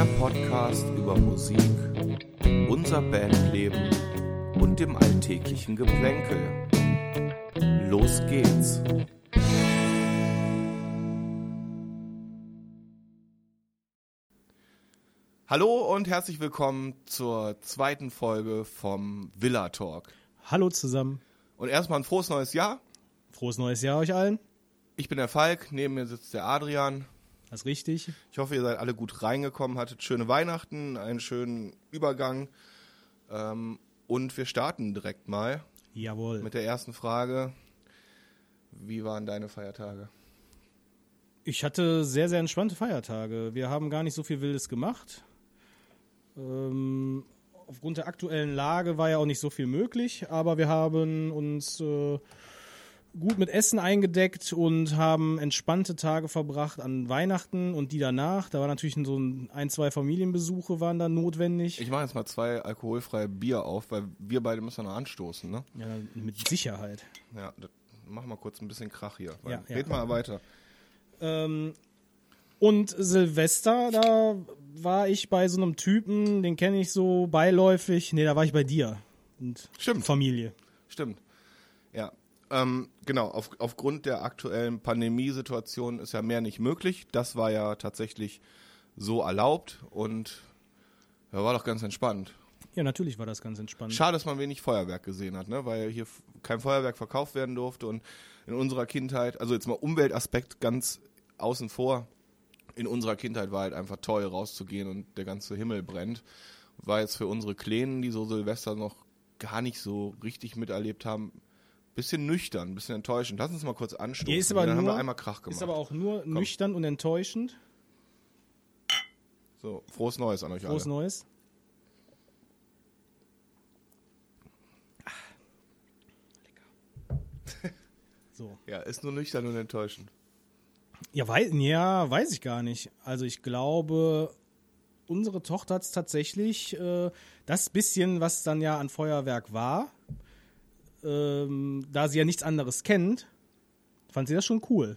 Der Podcast über Musik, unser Bandleben und dem alltäglichen Geplänkel. Los geht's. Hallo und herzlich willkommen zur zweiten Folge vom Villa Talk. Hallo zusammen. Und erstmal ein frohes neues Jahr. Frohes neues Jahr euch allen. Ich bin der Falk, neben mir sitzt der Adrian. Das ist richtig. Ich hoffe, ihr seid alle gut reingekommen, hattet schöne Weihnachten, einen schönen Übergang. Ähm, und wir starten direkt mal Jawohl. mit der ersten Frage. Wie waren deine Feiertage? Ich hatte sehr, sehr entspannte Feiertage. Wir haben gar nicht so viel Wildes gemacht. Ähm, aufgrund der aktuellen Lage war ja auch nicht so viel möglich, aber wir haben uns äh, gut mit Essen eingedeckt und haben entspannte Tage verbracht an Weihnachten und die danach. Da war natürlich so ein, ein zwei Familienbesuche waren dann notwendig. Ich mache jetzt mal zwei alkoholfreie Bier auf, weil wir beide müssen noch anstoßen, ne? ja, mit Sicherheit. Ja, mach mal kurz ein bisschen Krach hier. Ja, ja. Red mal weiter. Ähm, und Silvester, da war ich bei so einem Typen, den kenne ich so beiläufig. Nee, da war ich bei dir. Und Stimmt. Familie. Stimmt. Ähm, genau, auf, aufgrund der aktuellen Pandemiesituation ist ja mehr nicht möglich. Das war ja tatsächlich so erlaubt und ja, war doch ganz entspannt. Ja, natürlich war das ganz entspannt. Schade, dass man wenig Feuerwerk gesehen hat, ne? weil hier kein Feuerwerk verkauft werden durfte und in unserer Kindheit, also jetzt mal Umweltaspekt ganz außen vor, in unserer Kindheit war halt einfach toll rauszugehen und der ganze Himmel brennt. War jetzt für unsere Kleinen, die so Silvester noch gar nicht so richtig miterlebt haben, bisschen nüchtern, bisschen enttäuschend. Lass uns mal kurz anstoßen. Hier ist aber dann haben nur- wir einmal Krach gemacht. Ist aber auch nur nüchtern und enttäuschend. so, frohes Neues an euch Frohes alle. Neues. So. Ja, ist nur nüchtern und enttäuschend. Ja, wei ja, weiß ich gar nicht. Also ich glaube, unsere Tochter hat es tatsächlich, äh, das bisschen, was dann ja an Feuerwerk war, ähm, da sie ja nichts anderes kennt, fand sie das schon cool.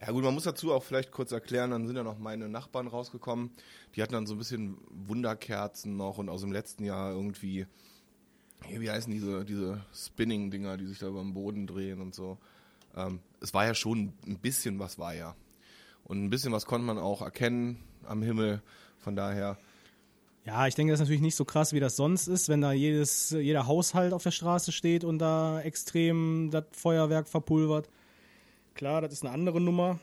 Ja gut, man muss dazu auch vielleicht kurz erklären, dann sind ja noch meine Nachbarn rausgekommen. Die hatten dann so ein bisschen Wunderkerzen noch und aus dem letzten Jahr irgendwie, hier, wie heißen diese, diese Spinning-Dinger, die sich da über den Boden drehen und so. Ähm, es war ja schon ein bisschen was war ja. Und ein bisschen was konnte man auch erkennen am Himmel. Von daher, Ja, ich denke, das ist natürlich nicht so krass, wie das sonst ist, wenn da jedes, jeder Haushalt auf der Straße steht und da extrem das Feuerwerk verpulvert. Klar, das ist eine andere Nummer.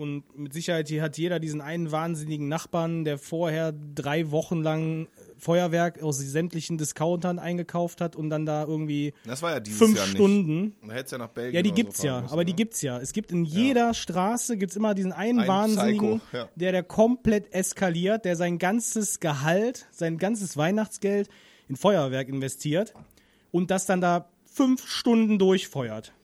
Und mit Sicherheit hier hat jeder diesen einen wahnsinnigen Nachbarn, der vorher drei Wochen lang Feuerwerk aus sämtlichen Discountern eingekauft hat und dann da irgendwie das war ja dieses fünf Jahr nicht. Stunden. Hätte es ja nach Belgien Ja, die gibt's so ja, müssen, aber die ne? gibt's ja. Es gibt in jeder Straße gibt's immer diesen einen Ein Wahnsinnigen, Psycho, ja. der der komplett eskaliert, der sein ganzes Gehalt, sein ganzes Weihnachtsgeld in Feuerwerk investiert und das dann da fünf Stunden durchfeuert.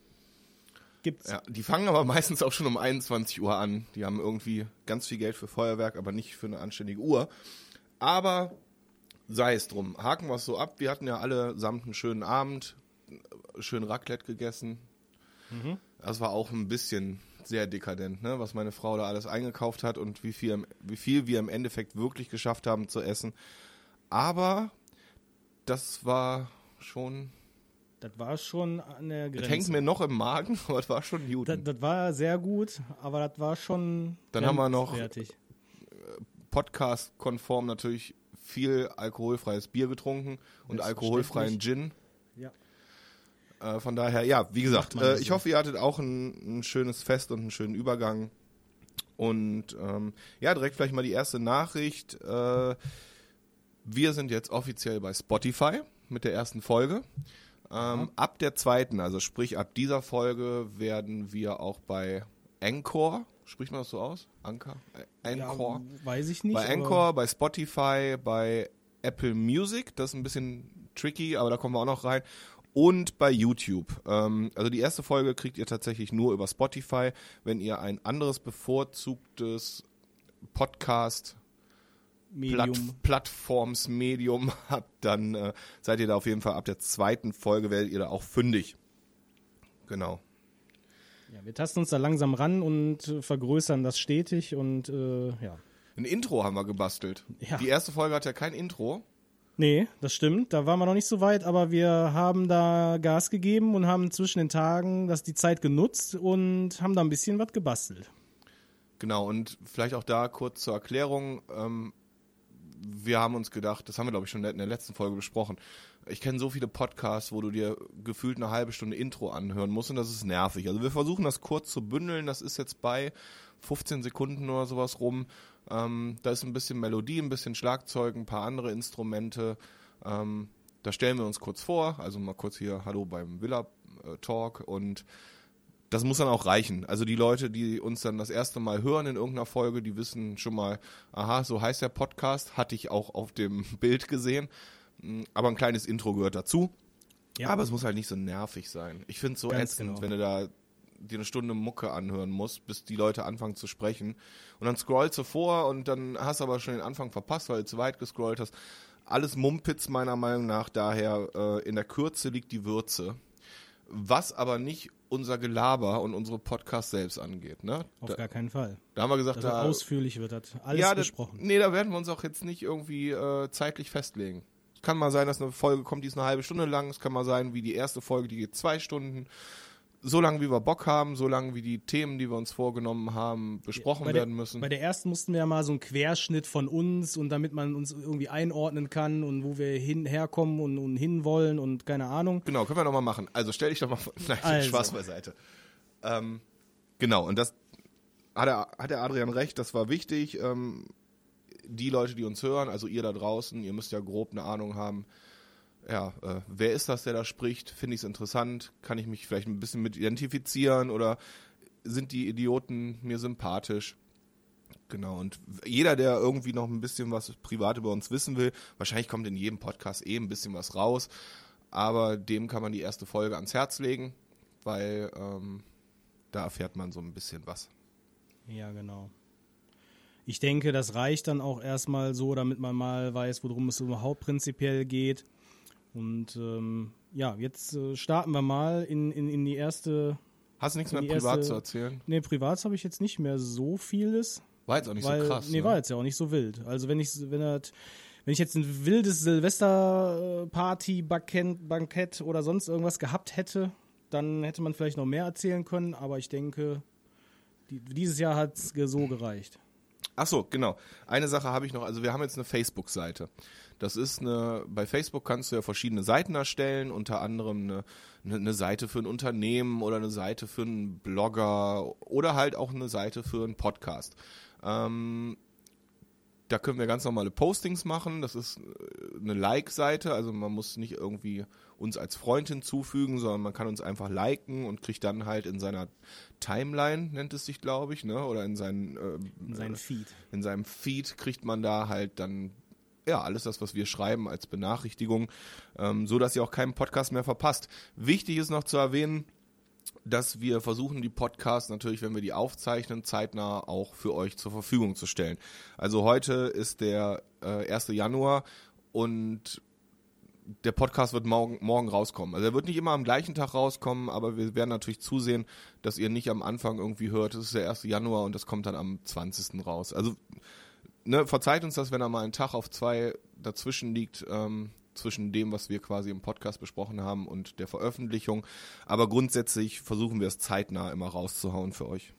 Gibt's. Ja, die fangen aber meistens auch schon um 21 Uhr an. Die haben irgendwie ganz viel Geld für Feuerwerk, aber nicht für eine anständige Uhr. Aber sei es drum. Haken wir es so ab. Wir hatten ja alle samt einen schönen Abend, schön Raclette gegessen. Das war auch ein bisschen sehr dekadent, ne? was meine Frau da alles eingekauft hat und wie viel, wie viel wir im Endeffekt wirklich geschafft haben zu essen. Aber das war schon, Das war schon an der das hängt Grenze. mir noch im Magen, aber das war schon gut. Das, das war sehr gut, aber das war schon Dann haben wir noch- grenzwertig. Podcast-konform natürlich viel alkoholfreies Bier getrunken und alkoholfreien Gin. Ja. Äh, von daher, ja, wie gesagt, äh, ich hoffe, ihr hattet auch ein, ein schönes Fest und einen schönen Übergang. Und ähm, ja, direkt vielleicht mal die erste Nachricht. Äh, wir sind jetzt offiziell bei Spotify mit der ersten Folge. Ähm, ab der zweiten, also sprich ab dieser Folge, werden wir auch bei Anchor, spricht man das so aus? Anchor? Äh, Anchor? Ja, weiß ich nicht. Bei Anchor, bei Spotify, bei Apple Music, das ist ein bisschen tricky, aber da kommen wir auch noch rein. Und bei YouTube. Ähm, also die erste Folge kriegt ihr tatsächlich nur über Spotify. Wenn ihr ein anderes bevorzugtes Podcast Platt, Medium. Plattformsmedium habt, dann äh, seid ihr da auf jeden Fall ab der zweiten Folge werdet ihr da auch fündig. Genau. Ja, wir tasten uns da langsam ran und vergrößern das stetig und äh, ja. Ein Intro haben wir gebastelt. Ja. Die erste Folge hat ja kein Intro. Nee, das stimmt. Da waren wir noch nicht so weit, aber wir haben da Gas gegeben und haben zwischen den Tagen das die Zeit genutzt und haben da ein bisschen was gebastelt. Genau, und vielleicht auch da kurz zur Erklärung. Ähm, wir haben uns gedacht, das haben wir, glaube ich, schon in der letzten Folge besprochen. Ich kenne so viele Podcasts, wo du dir gefühlt eine halbe Stunde Intro anhören musst und das ist nervig. Also wir versuchen das kurz zu bündeln. Das ist jetzt bei 15 Sekunden oder sowas rum. Ähm, da ist ein bisschen Melodie, ein bisschen Schlagzeug, ein paar andere Instrumente. Ähm, da stellen wir uns kurz vor, also mal kurz hier Hallo beim Villa äh, Talk und das muss dann auch reichen. Also die Leute, die uns dann das erste Mal hören in irgendeiner Folge, die wissen schon mal, aha, so heißt der Podcast, hatte ich auch auf dem Bild gesehen. Mm, Aber ein kleines Intro gehört dazu. Ja. Aber es muss halt nicht so nervig sein. Ich finde es so Ganz ätzend, genau. wenn du da dir eine Stunde Mucke anhören musst, bis die Leute anfangen zu sprechen. Und dann scrollst du vor und dann hast du aber schon den Anfang verpasst, weil du zu weit gescrollt hast. Alles Mumpitz meiner Meinung nach, daher äh, in der Kürze liegt die Würze. Was aber nicht unser Gelaber und unsere Podcasts selbst angeht. Ne? Auf Da, gar keinen Fall. da haben wir gesagt, Also da, ausführlich wird das alles ja, besprochen. nee, da werden wir uns auch jetzt nicht irgendwie äh, zeitlich festlegen. Es kann mal sein, dass eine Folge kommt, die ist eine halbe Stunde lang. Es kann mal sein, wie die erste Folge, die geht zwei Stunden. So lange, wie wir Bock haben, so lange, wie die Themen, die wir uns vorgenommen haben, besprochen der, werden müssen. Bei der ersten mussten wir ja mal so einen Querschnitt von uns und damit man uns irgendwie einordnen kann und wo wir hin, herkommen und, und hinwollen und keine Ahnung. Genau, können wir nochmal machen. Also stell dich doch mal vor. Nein, Also. Spaß beiseite. Ähm, genau, und das hat der, hat der Adrian recht, das war wichtig. Ähm, die Leute, die uns hören, also ihr da draußen, ihr müsst ja grob eine Ahnung haben, ja, äh, wer ist das, der da spricht? Finde ich es interessant? Kann ich mich vielleicht ein bisschen mit identifizieren oder sind die Idioten mir sympathisch? Genau, und jeder, der irgendwie noch ein bisschen was privat über uns wissen will, wahrscheinlich kommt in jedem Podcast eh ein bisschen was raus, aber dem kann man die erste Folge ans Herz legen, weil ähm, da erfährt man so ein bisschen was. Ja, genau. Ich denke, das reicht dann auch erstmal so, damit man mal weiß, worum es überhaupt prinzipiell geht. Und ähm, ja, jetzt äh, starten wir mal in, in, in die erste. Hast du nichts mehr privat erste- zu erzählen? Ne, privat habe ich jetzt nicht mehr so vieles. War jetzt auch nicht weil, so krass. Nee, ne? war jetzt ja auch nicht so wild. Also wenn ich, wenn das, wenn ich jetzt ein wildes Silvesterparty, Bankett, Bankett oder sonst irgendwas gehabt hätte, dann hätte man vielleicht noch mehr erzählen können. Aber ich denke, die, dieses Jahr hat es so gereicht. Ach so, genau. Eine Sache habe ich noch. Also wir haben jetzt eine Facebook-Seite. Das ist eine, bei Facebook kannst du ja verschiedene Seiten erstellen, unter anderem eine, eine, Seite für ein Unternehmen oder eine Seite für einen Blogger oder halt auch eine Seite für einen Podcast. Ähm, da können wir ganz normale Postings machen. Das ist äh, eine Like-Seite, also man muss nicht irgendwie uns als Freund hinzufügen, sondern man kann uns einfach liken und kriegt dann halt in seiner Timeline, nennt es sich, glaube ich, ne? Oder in seinen äh, In seinen Feed. in seinem Feed kriegt man da halt dann ja alles das, was wir schreiben als Benachrichtigung, ähm, so dass ihr auch keinen Podcast mehr verpasst. Wichtig ist noch zu erwähnen, dass wir versuchen, die Podcasts natürlich, wenn wir die aufzeichnen, zeitnah auch für euch zur Verfügung zu stellen. Also heute ist der äh, 1. Januar und der Podcast wird morgen, morgen rauskommen. Also er wird nicht immer am gleichen Tag rauskommen, aber wir werden natürlich zusehen, dass ihr nicht am Anfang irgendwie hört, es ist der 1. Januar und das kommt dann am 20. raus. Also ne, verzeiht uns das, wenn da mal ein Tag auf zwei dazwischen liegt, ähm, zwischen dem, was wir quasi im Podcast besprochen haben und der Veröffentlichung. Aber grundsätzlich versuchen wir es zeitnah immer rauszuhauen für euch.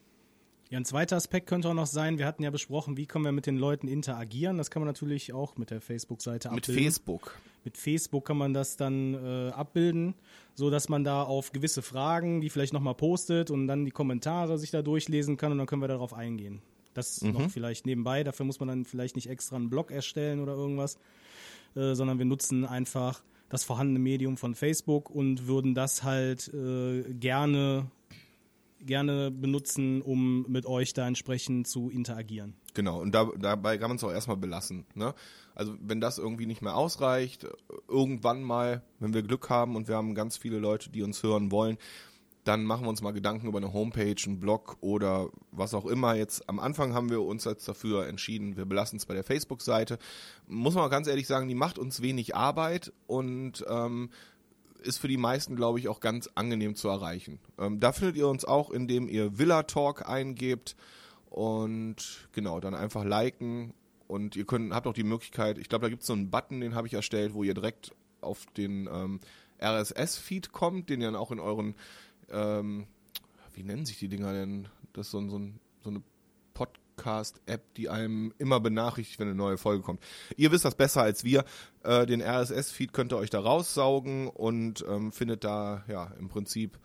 Ja, ein zweiter Aspekt könnte auch noch sein, wir hatten ja besprochen, wie können wir mit den Leuten interagieren. Das kann man natürlich auch mit der Facebook-Seite Mit abbilden. Facebook. Mit Facebook kann man das dann äh, abbilden, so dass man da auf gewisse Fragen, die vielleicht nochmal postet und dann die Kommentare sich da durchlesen kann und dann können wir darauf eingehen. Das noch vielleicht nebenbei, dafür muss man dann vielleicht nicht extra einen Blog erstellen oder irgendwas, äh, sondern wir nutzen einfach das vorhandene Medium von Facebook und würden das halt äh, gerne gerne benutzen, um mit euch da entsprechend zu interagieren. Genau, und da, dabei kann man es auch erstmal belassen. Ne? Also wenn das irgendwie nicht mehr ausreicht, irgendwann mal, wenn wir Glück haben und wir haben ganz viele Leute, die uns hören wollen, dann machen wir uns mal Gedanken über eine Homepage, einen Blog oder was auch immer. Jetzt am Anfang haben wir uns jetzt dafür entschieden, wir belassen es bei der Facebook-Seite. Muss man ganz ehrlich sagen, die macht uns wenig Arbeit und ähm, ist für die meisten, glaube ich, auch ganz angenehm zu erreichen. Ähm, da findet ihr uns auch, indem ihr Villa Talk eingebt Und genau, dann einfach liken. Und ihr könnt, habt auch die Möglichkeit, ich glaube, da gibt es so einen Button, den habe ich erstellt, wo ihr direkt auf den ähm, RSS-Feed kommt, den ihr dann auch in euren, ähm, wie nennen sich die Dinger denn? Das ist so, so, so eine Podcast-App, die einem immer benachrichtigt, wenn eine neue Folge kommt. Ihr wisst das besser als wir. Äh, den RSS-Feed könnt ihr euch da raussaugen und ähm, findet da ja im Prinzip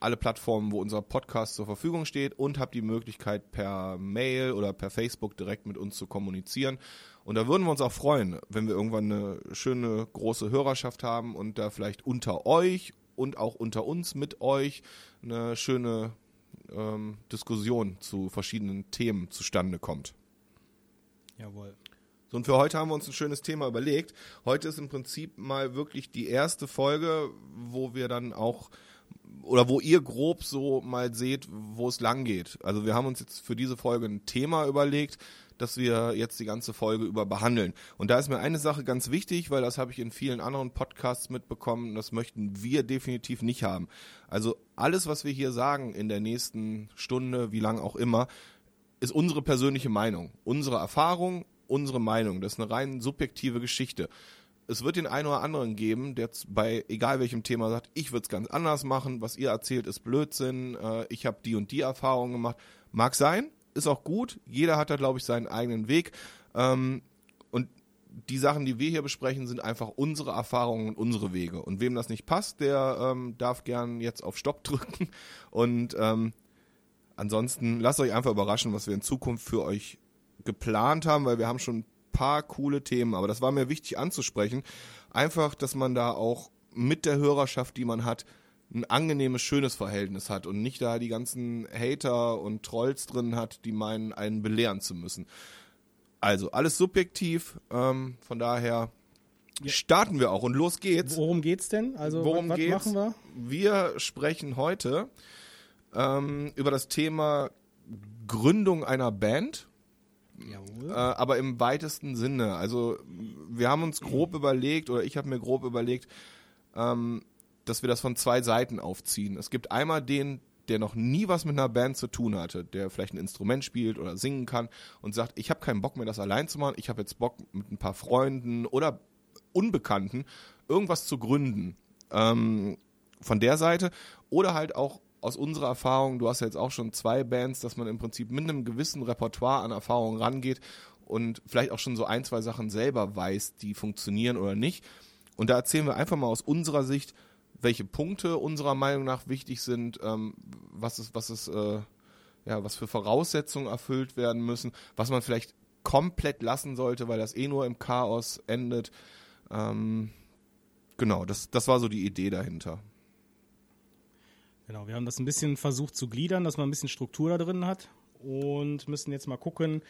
alle Plattformen, wo unser Podcast zur Verfügung steht und habt die Möglichkeit per Mail oder per Facebook direkt mit uns zu kommunizieren. Und da würden wir uns auch freuen, wenn wir irgendwann eine schöne große Hörerschaft haben und da vielleicht unter euch und auch unter uns mit euch eine schöne ähm, Diskussion zu verschiedenen Themen zustande kommt. Jawohl. So, und für heute haben wir uns ein schönes Thema überlegt. Heute ist im Prinzip mal wirklich die erste Folge, wo wir dann auch oder wo ihr grob so mal seht, wo es lang geht. Also wir haben uns jetzt für diese Folge ein Thema überlegt, das wir jetzt die ganze Folge über behandeln. Und da ist mir eine Sache ganz wichtig, weil das habe ich in vielen anderen Podcasts mitbekommen, das möchten wir definitiv nicht haben. Also alles, was wir hier sagen in der nächsten Stunde, wie lang auch immer, ist unsere persönliche Meinung, unsere Erfahrung, unsere Meinung. Das ist eine rein subjektive Geschichte es wird den einen oder anderen geben, der bei egal welchem Thema sagt, ich würde es ganz anders machen, was ihr erzählt ist Blödsinn, äh, ich habe die und die Erfahrungen gemacht. Mag sein, ist auch gut. Jeder hat da, glaube ich, seinen eigenen Weg. Ähm, und die Sachen, die wir hier besprechen, sind einfach unsere Erfahrungen und unsere Wege. Und wem das nicht passt, der ähm, darf gern jetzt auf Stopp drücken. Und ähm, ansonsten lasst euch einfach überraschen, was wir in Zukunft für euch geplant haben, weil wir haben schon paar coole Themen, aber das war mir wichtig anzusprechen. Einfach, dass man da auch mit der Hörerschaft, die man hat, ein angenehmes, schönes Verhältnis hat und nicht da die ganzen Hater und Trolls drin hat, die meinen, einen belehren zu müssen. Also, alles subjektiv, ähm, von daher ja. starten wir auch und los geht's. Worum geht's denn? Also, Worum was, geht's? machen wir? Wir sprechen heute ähm, über das Thema Gründung einer Band äh, aber im weitesten Sinne. Also wir haben uns grob überlegt, oder ich habe mir grob überlegt, ähm, dass wir das von zwei Seiten aufziehen. Es gibt einmal den, der noch nie was mit einer Band zu tun hatte, der vielleicht ein Instrument spielt oder singen kann und sagt, ich habe keinen Bock mehr, das allein zu machen, ich habe jetzt Bock mit ein paar Freunden oder Unbekannten irgendwas zu gründen. Ähm, von der Seite oder halt auch aus unserer Erfahrung, du hast ja jetzt auch schon zwei Bands, dass man im Prinzip mit einem gewissen Repertoire an Erfahrungen rangeht und vielleicht auch schon so ein, zwei Sachen selber weiß, die funktionieren oder nicht. Und da erzählen wir einfach mal aus unserer Sicht, welche Punkte unserer Meinung nach wichtig sind, ähm, was ist, was ist, äh, ja, was für Voraussetzungen erfüllt werden müssen, was man vielleicht komplett lassen sollte, weil das eh nur im Chaos endet. Ähm, genau, das, das war so die Idee dahinter. Genau, wir haben das ein bisschen versucht zu gliedern, dass man ein bisschen Struktur da drin hat und müssen jetzt mal gucken,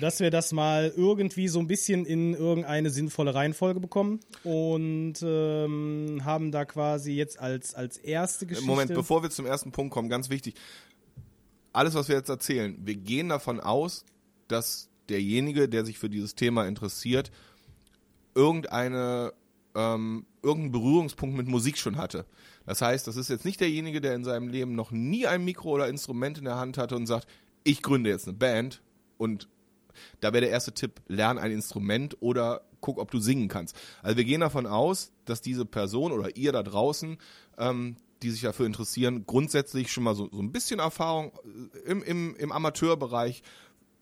dass wir das mal irgendwie so ein bisschen in irgendeine sinnvolle Reihenfolge bekommen und ähm, haben da quasi jetzt als, als erste Geschichte. Moment, bevor wir zum ersten Punkt kommen, ganz wichtig. Alles, was wir jetzt erzählen, wir gehen davon aus, dass derjenige, der sich für dieses Thema interessiert, irgendeine ähm, irgendeinen Berührungspunkt mit Musik schon hatte. Das heißt, das ist jetzt nicht derjenige, der in seinem Leben noch nie ein Mikro oder Instrument in der Hand hatte und sagt, ich gründe jetzt eine Band und da wäre der erste Tipp, lern ein Instrument oder guck, ob du singen kannst. Also wir gehen davon aus, dass diese Person oder ihr da draußen, ähm, die sich dafür interessieren, grundsätzlich schon mal so, so ein bisschen Erfahrung äh, im, im, im Amateurbereich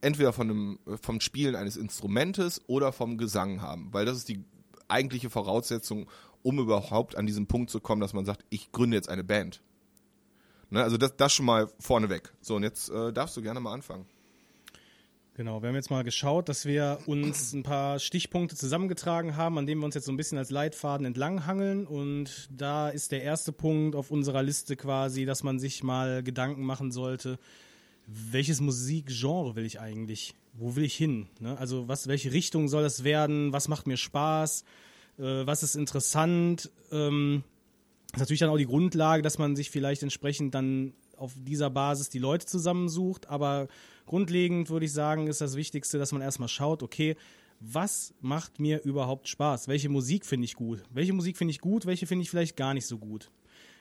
entweder von einem, vom Spielen eines Instrumentes oder vom Gesang haben, weil das ist die eigentliche Voraussetzung, um überhaupt an diesen Punkt zu kommen, dass man sagt, ich gründe jetzt eine Band. Ne, also das, das schon mal vorneweg. So, und jetzt äh, darfst du gerne mal anfangen. Genau, wir haben jetzt mal geschaut, dass wir uns ein paar Stichpunkte zusammengetragen haben, an denen wir uns jetzt so ein bisschen als Leitfaden entlanghangeln. Und da ist der erste Punkt auf unserer Liste quasi, dass man sich mal Gedanken machen sollte, welches Musikgenre will ich eigentlich? Wo will ich hin? Ne? Also was, welche Richtung soll es werden? Was macht mir Spaß? äh, was ist interessant. Ähm, ist natürlich dann auch die Grundlage, dass man sich vielleicht entsprechend dann auf dieser Basis die Leute zusammensucht. Aber grundlegend würde ich sagen, ist das Wichtigste, dass man erstmal schaut, okay, was macht mir überhaupt Spaß? Welche Musik finde ich gut? Welche Musik finde ich gut? Welche finde ich vielleicht gar nicht so gut?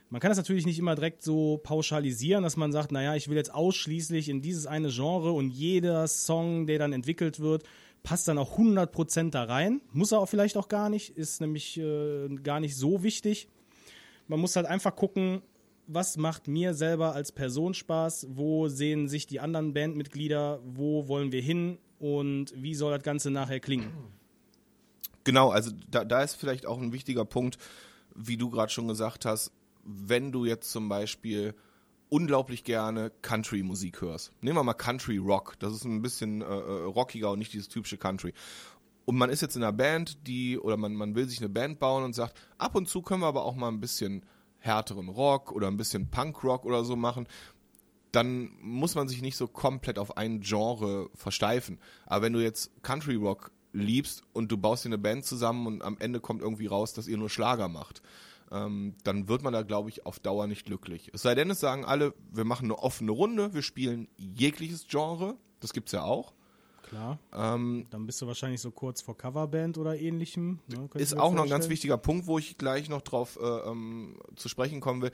Man kann das natürlich nicht immer direkt so pauschalisieren, dass man sagt, naja, ich will jetzt ausschließlich in dieses eine Genre und jeder Song, der dann entwickelt wird, passt dann auch 100% da rein. Muss er auch vielleicht auch gar nicht, ist nämlich äh, gar nicht so wichtig. Man muss halt einfach gucken, was macht mir selber als Person Spaß, wo sehen sich die anderen Bandmitglieder, wo wollen wir hin und wie soll das Ganze nachher klingen. Genau, also da, da ist vielleicht auch ein wichtiger Punkt, wie du gerade schon gesagt hast, wenn du jetzt zum Beispiel unglaublich gerne Country-Musik hörst. Nehmen wir mal Country Rock. Das ist ein bisschen äh, äh, rockiger und nicht dieses typische Country. Und man ist jetzt in einer Band, die, oder man, man will sich eine Band bauen und sagt, ab und zu können wir aber auch mal ein bisschen härteren Rock oder ein bisschen Punk-Rock oder so machen. Dann muss man sich nicht so komplett auf ein Genre versteifen. Aber wenn du jetzt Country Rock liebst und du baust dir eine Band zusammen und am Ende kommt irgendwie raus, dass ihr nur Schlager macht, ähm, dann wird man da, glaube ich, auf Dauer nicht glücklich. Es sei denn, es sagen alle, wir machen eine offene Runde, wir spielen jegliches Genre, das gibt es ja auch. Klar. Ähm, dann bist du wahrscheinlich so kurz vor Coverband oder ähnlichem. Ne, ist auch noch ein ganz wichtiger Punkt, wo ich gleich noch drauf äh, ähm, zu sprechen kommen will.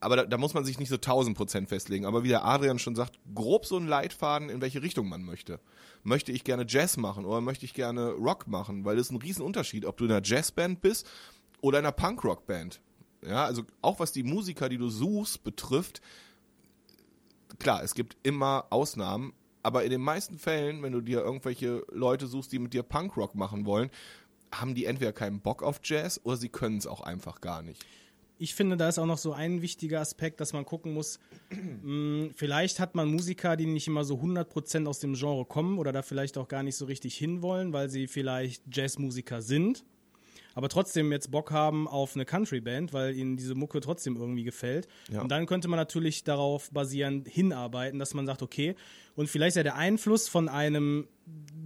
Aber da, da, muss man sich nicht so 1000 Prozent festlegen. Aber wie der Adrian schon sagt, grob so ein Leitfaden, in welche Richtung man möchte. Möchte ich gerne Jazz machen oder möchte ich gerne Rock machen? Weil das ist ein Riesenunterschied, ob du in einer Jazzband bist oder einer Punkrock-Band. Ja, also auch was die Musiker, die du suchst, betrifft, klar, es gibt immer Ausnahmen, aber in den meisten Fällen, wenn du dir irgendwelche Leute suchst, die mit dir Punkrock machen wollen, haben die entweder keinen Bock auf Jazz oder sie können es auch einfach gar nicht. Ich finde, da ist auch noch so ein wichtiger Aspekt, dass man gucken muss, mh, hm, vielleicht hat man Musiker, die nicht immer so 100% aus dem Genre kommen oder da vielleicht auch gar nicht so richtig hinwollen, weil sie vielleicht Jazzmusiker sind aber trotzdem jetzt Bock haben auf eine Country-Band, weil ihnen diese Mucke trotzdem irgendwie gefällt. Ja. Und dann könnte man natürlich darauf basierend hinarbeiten, dass man sagt, okay, und vielleicht ist ja der Einfluss von einem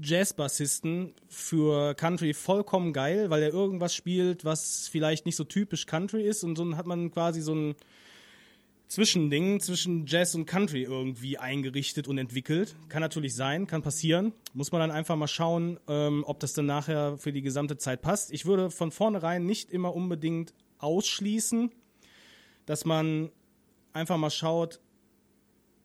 Jazz-Bassisten für Country vollkommen geil, weil er irgendwas spielt, was vielleicht nicht so typisch Country ist und so hat man quasi so ein Zwischending zwischen Jazz und Country irgendwie eingerichtet und entwickelt. Kann natürlich sein, kann passieren. Muss man dann einfach mal schauen, ähm, ob das dann nachher für die gesamte Zeit passt. Ich würde von vornherein nicht immer unbedingt ausschließen, dass man einfach mal schaut,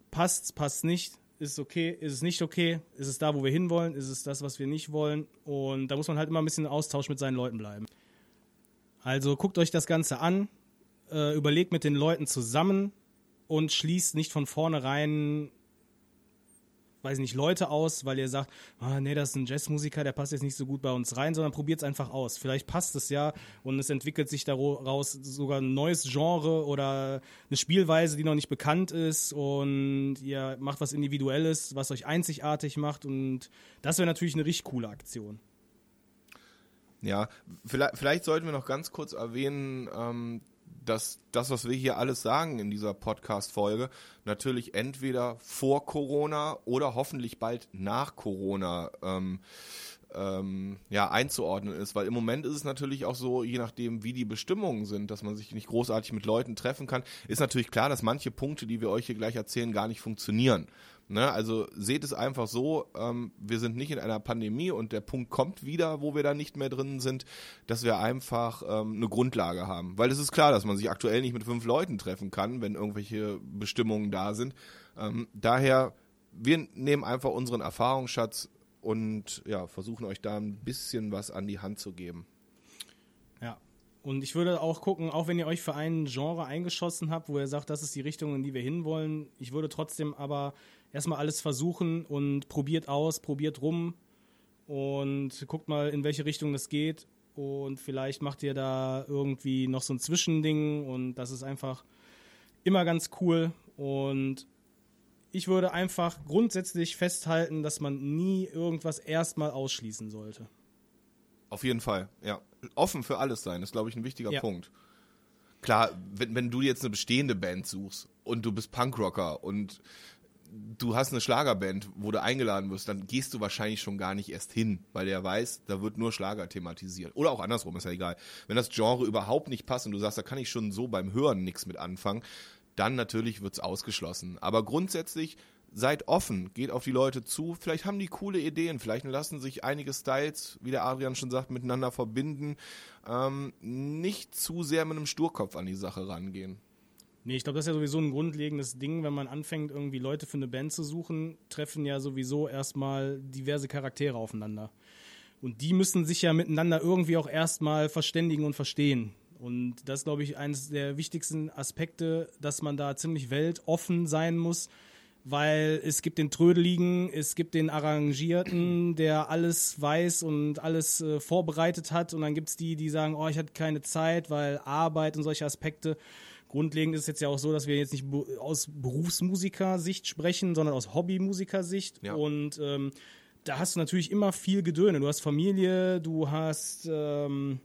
passt's, passt nicht, ist es okay, ist es nicht okay, ist es da, wo wir hinwollen, ist es das, was wir nicht wollen. Und da muss man halt immer ein bisschen in Austausch mit seinen Leuten bleiben. Also guckt euch das Ganze an, äh, überlegt mit den Leuten zusammen und schließt nicht von vornherein, weiß nicht, Leute aus, weil ihr sagt, ah, nee, das ist ein Jazzmusiker, der passt jetzt nicht so gut bei uns rein, sondern probiert es einfach aus. Vielleicht passt es ja und es entwickelt sich daraus sogar ein neues Genre oder eine Spielweise, die noch nicht bekannt ist und ihr macht was Individuelles, was euch einzigartig macht und das wäre natürlich eine richtig coole Aktion. Ja, vielleicht, vielleicht sollten wir noch ganz kurz erwähnen, ähm, dass das, was wir hier alles sagen in dieser Podcast-Folge, natürlich entweder vor Corona oder hoffentlich bald nach Corona ähm, ähm, ja, einzuordnen ist. Weil im Moment ist es natürlich auch so, je nachdem, wie die Bestimmungen sind, dass man sich nicht großartig mit Leuten treffen kann, ist natürlich klar, dass manche Punkte, die wir euch hier gleich erzählen, gar nicht funktionieren. Ne? Also seht es einfach so, ähm, wir sind nicht in einer Pandemie und der Punkt kommt wieder, wo wir da nicht mehr drin sind, dass wir einfach ähm, eine Grundlage haben. Weil es ist klar, dass man sich aktuell nicht mit fünf Leuten treffen kann, wenn irgendwelche Bestimmungen da sind. Ähm, daher, wir nehmen einfach unseren Erfahrungsschatz und ja, versuchen euch da ein bisschen was an die Hand zu geben. Und ich würde auch gucken, auch wenn ihr euch für ein Genre eingeschossen habt, wo ihr sagt, das ist die Richtung, in die wir hinwollen, ich würde trotzdem aber erstmal alles versuchen und probiert aus, probiert rum und guckt mal, in welche Richtung das geht. Und vielleicht macht ihr da irgendwie noch so ein Zwischending und das ist einfach immer ganz cool. Und ich würde einfach grundsätzlich festhalten, dass man nie irgendwas erstmal ausschließen sollte. Auf jeden Fall, ja. Offen für alles sein, ist, glaube ich, ein wichtiger ja. Punkt. Klar, wenn, wenn du jetzt eine bestehende Band suchst und du bist Punkrocker und du hast eine Schlagerband, wo du eingeladen wirst, dann gehst du wahrscheinlich schon gar nicht erst hin, weil der weiß, da wird nur Schlager thematisiert. Oder auch andersrum, ist ja egal. Wenn das Genre überhaupt nicht passt und du sagst, da kann ich schon so beim Hören nichts mit anfangen, dann natürlich wird es ausgeschlossen. Aber grundsätzlich seid offen, geht auf die Leute zu. Vielleicht haben die coole Ideen, vielleicht lassen sich einige Styles, wie der Adrian schon sagt, miteinander verbinden. Ähm, nicht zu sehr mit einem Sturkopf an die Sache rangehen. Nee, ich glaube, das ist ja sowieso ein grundlegendes Ding, wenn man anfängt, irgendwie Leute für eine Band zu suchen, treffen ja sowieso erstmal diverse Charaktere aufeinander. Und die müssen sich ja miteinander irgendwie auch erstmal verständigen und verstehen. Und das ist, glaube ich, eines der wichtigsten Aspekte, dass man da ziemlich weltoffen sein muss, weil es gibt den Trödeligen, es gibt den Arrangierten, der alles weiß und alles äh, vorbereitet hat. Und dann gibt es die, die sagen, oh, ich hatte keine Zeit, weil Arbeit und solche Aspekte. Grundlegend ist es jetzt ja auch so, dass wir jetzt nicht aus Berufsmusikersicht sprechen, sondern aus Hobbymusikersicht. Ja. Und ähm, da hast du natürlich immer viel Gedöne. Du hast Familie, du hast ähm,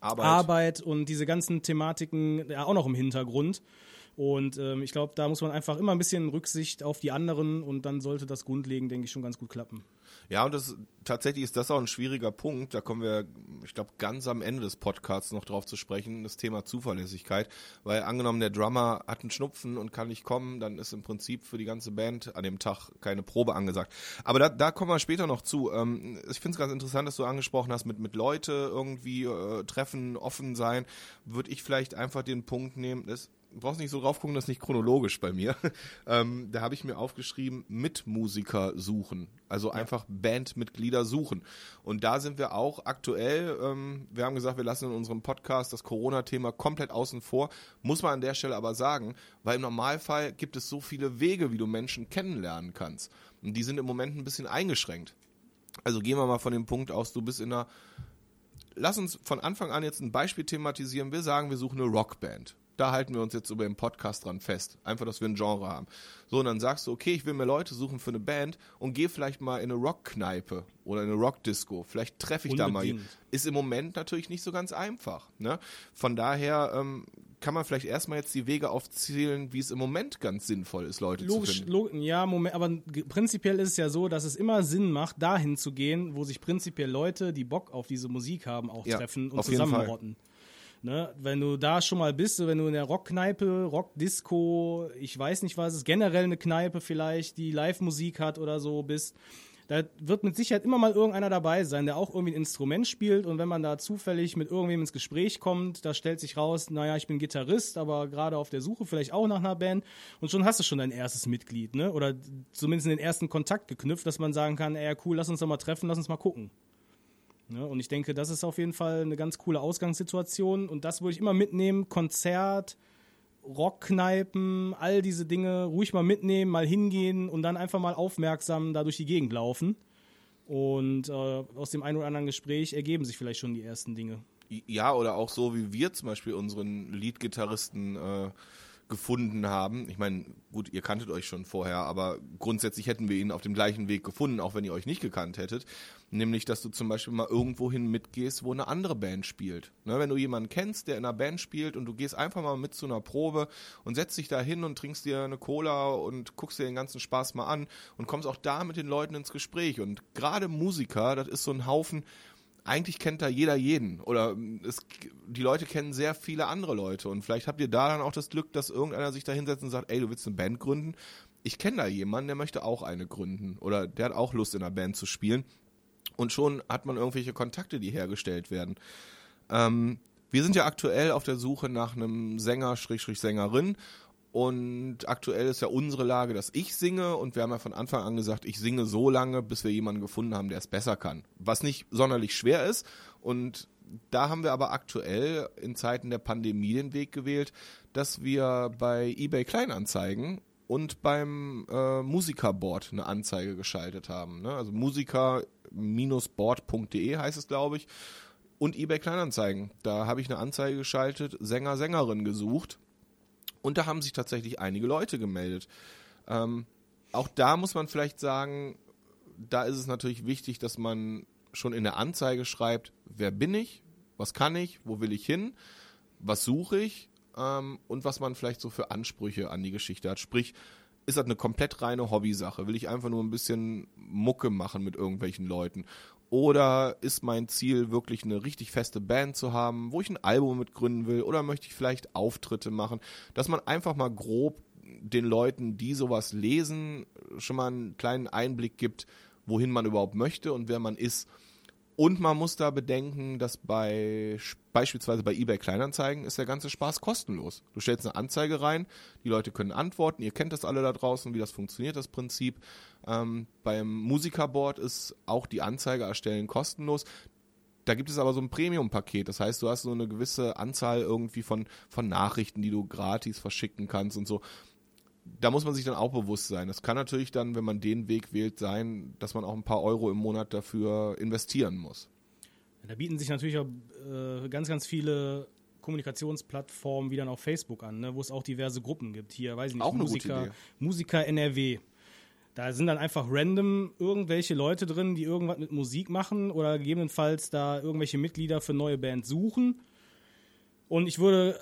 Arbeit. Arbeit und diese ganzen Thematiken ja auch noch im Hintergrund. Und ähm, ich glaube, da muss man einfach immer ein bisschen Rücksicht auf die anderen und dann sollte das grundlegend, denke ich, schon ganz gut klappen. Ja, und das tatsächlich ist das auch ein schwieriger Punkt. Da kommen wir, ich glaube, ganz am Ende des Podcasts noch drauf zu sprechen, das Thema Zuverlässigkeit. Weil angenommen, der Drummer hat einen Schnupfen und kann nicht kommen, dann ist im Prinzip für die ganze Band an dem Tag keine Probe angesagt. Aber da, da kommen wir später noch zu. Ähm, ich finde es ganz interessant, dass du angesprochen hast, mit, mit Leute irgendwie äh, treffen, offen sein. Würde ich vielleicht einfach den Punkt nehmen, das du brauchst nicht so drauf gucken, das ist nicht chronologisch bei mir. ähm, da habe ich mir aufgeschrieben, Mitmusiker suchen. Also einfach Bandmitglieder suchen. Und da sind wir auch aktuell, ähm, wir haben gesagt, wir lassen in unserem Podcast das Corona-Thema komplett außen vor. Muss man an der Stelle aber sagen, weil im Normalfall gibt es so viele Wege, wie du Menschen kennenlernen kannst. Und die sind im Moment ein bisschen eingeschränkt. Also gehen wir mal von dem Punkt aus, du bist in einer Lass uns von Anfang an jetzt ein Beispiel thematisieren. Wir sagen, wir suchen eine Rockband da halten wir uns jetzt über den Podcast dran fest. Einfach, dass wir ein Genre haben. So, und dann sagst du, okay, ich will mir Leute suchen für eine Band und geh vielleicht mal in eine Rockkneipe oder in eine Rockdisco. Vielleicht treffe ich Unbedingt. da mal. Ist im Moment natürlich nicht so ganz einfach. Ne? Von daher ähm, kann man vielleicht erstmal jetzt die Wege aufzählen, wie es im Moment ganz sinnvoll ist, Leute zu Logisch, finden. log ja, Moment, aber prinzipiell ist es ja so, dass es immer Sinn macht, dahin zu gehen, wo sich prinzipiell Leute, die Bock auf diese Musik haben, auch Ja, treffen und zusammenrotten. Ne? Wenn du da schon mal bist, wenn du in der Rockkneipe, Rockdisco, ich weiß nicht was, ist generell eine Kneipe vielleicht, die Live-Musik hat oder so bist, da wird mit Sicherheit immer mal irgendeiner dabei sein, der auch irgendwie ein Instrument spielt und wenn man da zufällig mit irgendwem ins Gespräch kommt, da stellt sich raus, naja, ich bin Gitarrist, aber gerade auf der Suche vielleicht auch nach einer Band und schon hast du schon dein erstes Mitglied, ne? Oder zumindest den ersten Kontakt geknüpft, dass man sagen kann, ey, cool, lass uns doch mal treffen, lass uns mal gucken. Ne? Und ich denke, das ist auf jeden Fall eine ganz coole Ausgangssituation und das würde ich immer mitnehmen, Konzert, Rockkneipen, all diese Dinge ruhig mal mitnehmen, mal hingehen und dann einfach mal aufmerksam da durch die Gegend laufen. Und äh, aus dem einen oder anderen Gespräch ergeben sich vielleicht schon die ersten Dinge. Ja, oder auch so, wie wir zum Beispiel unseren Lead-Gitarristen äh, gefunden haben. Ich meine, gut, ihr kanntet euch schon vorher, aber grundsätzlich hätten wir ihn auf dem gleichen Weg gefunden, auch wenn ihr euch nicht gekannt hättet. Nämlich, dass du zum Beispiel mal irgendwohin mitgehst, wo eine andere Band spielt. Ne, wenn du jemanden kennst, der in einer Band spielt und du gehst einfach mal mit zu einer Probe und setzt dich da hin und trinkst dir eine Cola und guckst dir den ganzen Spaß mal an und kommst auch da mit den Leuten ins Gespräch. Und gerade Musiker, das ist so ein Haufen, eigentlich kennt da jeder jeden. Oder es, die Leute kennen sehr viele andere Leute. Und vielleicht habt ihr da dann auch das Glück, dass irgendeiner sich da hinsetzt und sagt, ey, du willst eine Band gründen? Ich kenne da jemanden, der möchte auch eine gründen. Oder der hat auch Lust in einer Band zu spielen. Und schon hat man irgendwelche Kontakte, die hergestellt werden. Ähm, wir sind ja aktuell auf der Suche nach einem Sänger, Schrägstrich Sängerin und aktuell ist ja unsere Lage, dass ich singe und wir haben ja von Anfang an gesagt, ich singe so lange, bis wir jemanden gefunden haben, der es besser kann. Was nicht sonderlich schwer ist und da haben wir aber aktuell in Zeiten der Pandemie den Weg gewählt, dass wir bei eBay Kleinanzeigen und beim äh, Musikerboard eine Anzeige geschaltet haben. Ne? Also musiker-board.de heißt es, glaube ich. Und eBay Kleinanzeigen. Da habe ich eine Anzeige geschaltet, Sänger, Sängerin gesucht. Und da haben sich tatsächlich einige Leute gemeldet. Ähm, auch da muss man vielleicht sagen, da ist es natürlich wichtig, dass man schon in der Anzeige schreibt, wer bin ich, was kann ich, wo will ich hin, was suche ich ähm, und was man vielleicht so für Ansprüche an die Geschichte hat. Sprich, ist das eine komplett reine Hobbysache? Will ich einfach nur ein bisschen Mucke machen mit irgendwelchen Leuten? Oder ist mein Ziel wirklich eine richtig feste Band zu haben, wo ich ein Album mitgründen will? Oder möchte ich vielleicht Auftritte machen? Dass man einfach mal grob den Leuten, die sowas lesen, schon mal einen kleinen Einblick gibt, wohin man überhaupt möchte und wer man ist. Und man muss da bedenken, dass bei beispielsweise bei eBay Kleinanzeigen ist der ganze Spaß kostenlos. Du stellst eine Anzeige rein, die Leute können antworten, ihr kennt das alle da draußen, wie das funktioniert, das Prinzip. Ähm, beim Musikerboard ist auch die Anzeige erstellen kostenlos. Da gibt es aber so ein Premium-Paket. Das heißt, du hast so eine gewisse Anzahl irgendwie von, von Nachrichten, die du gratis verschicken kannst und so. Da muss man sich dann auch bewusst sein. Das kann natürlich dann, wenn man den Weg wählt, sein, dass man auch ein paar Euro im Monat dafür investieren muss. Da bieten sich natürlich auch äh, ganz, ganz viele Kommunikationsplattformen wie dann auch Facebook an, ne, wo es auch diverse Gruppen gibt. Hier, weiß ich nicht, Musiker. Musiker NRW. Da sind dann einfach random irgendwelche Leute drin, die irgendwas mit Musik machen oder gegebenenfalls da irgendwelche Mitglieder für neue Bands suchen. Und ich würde,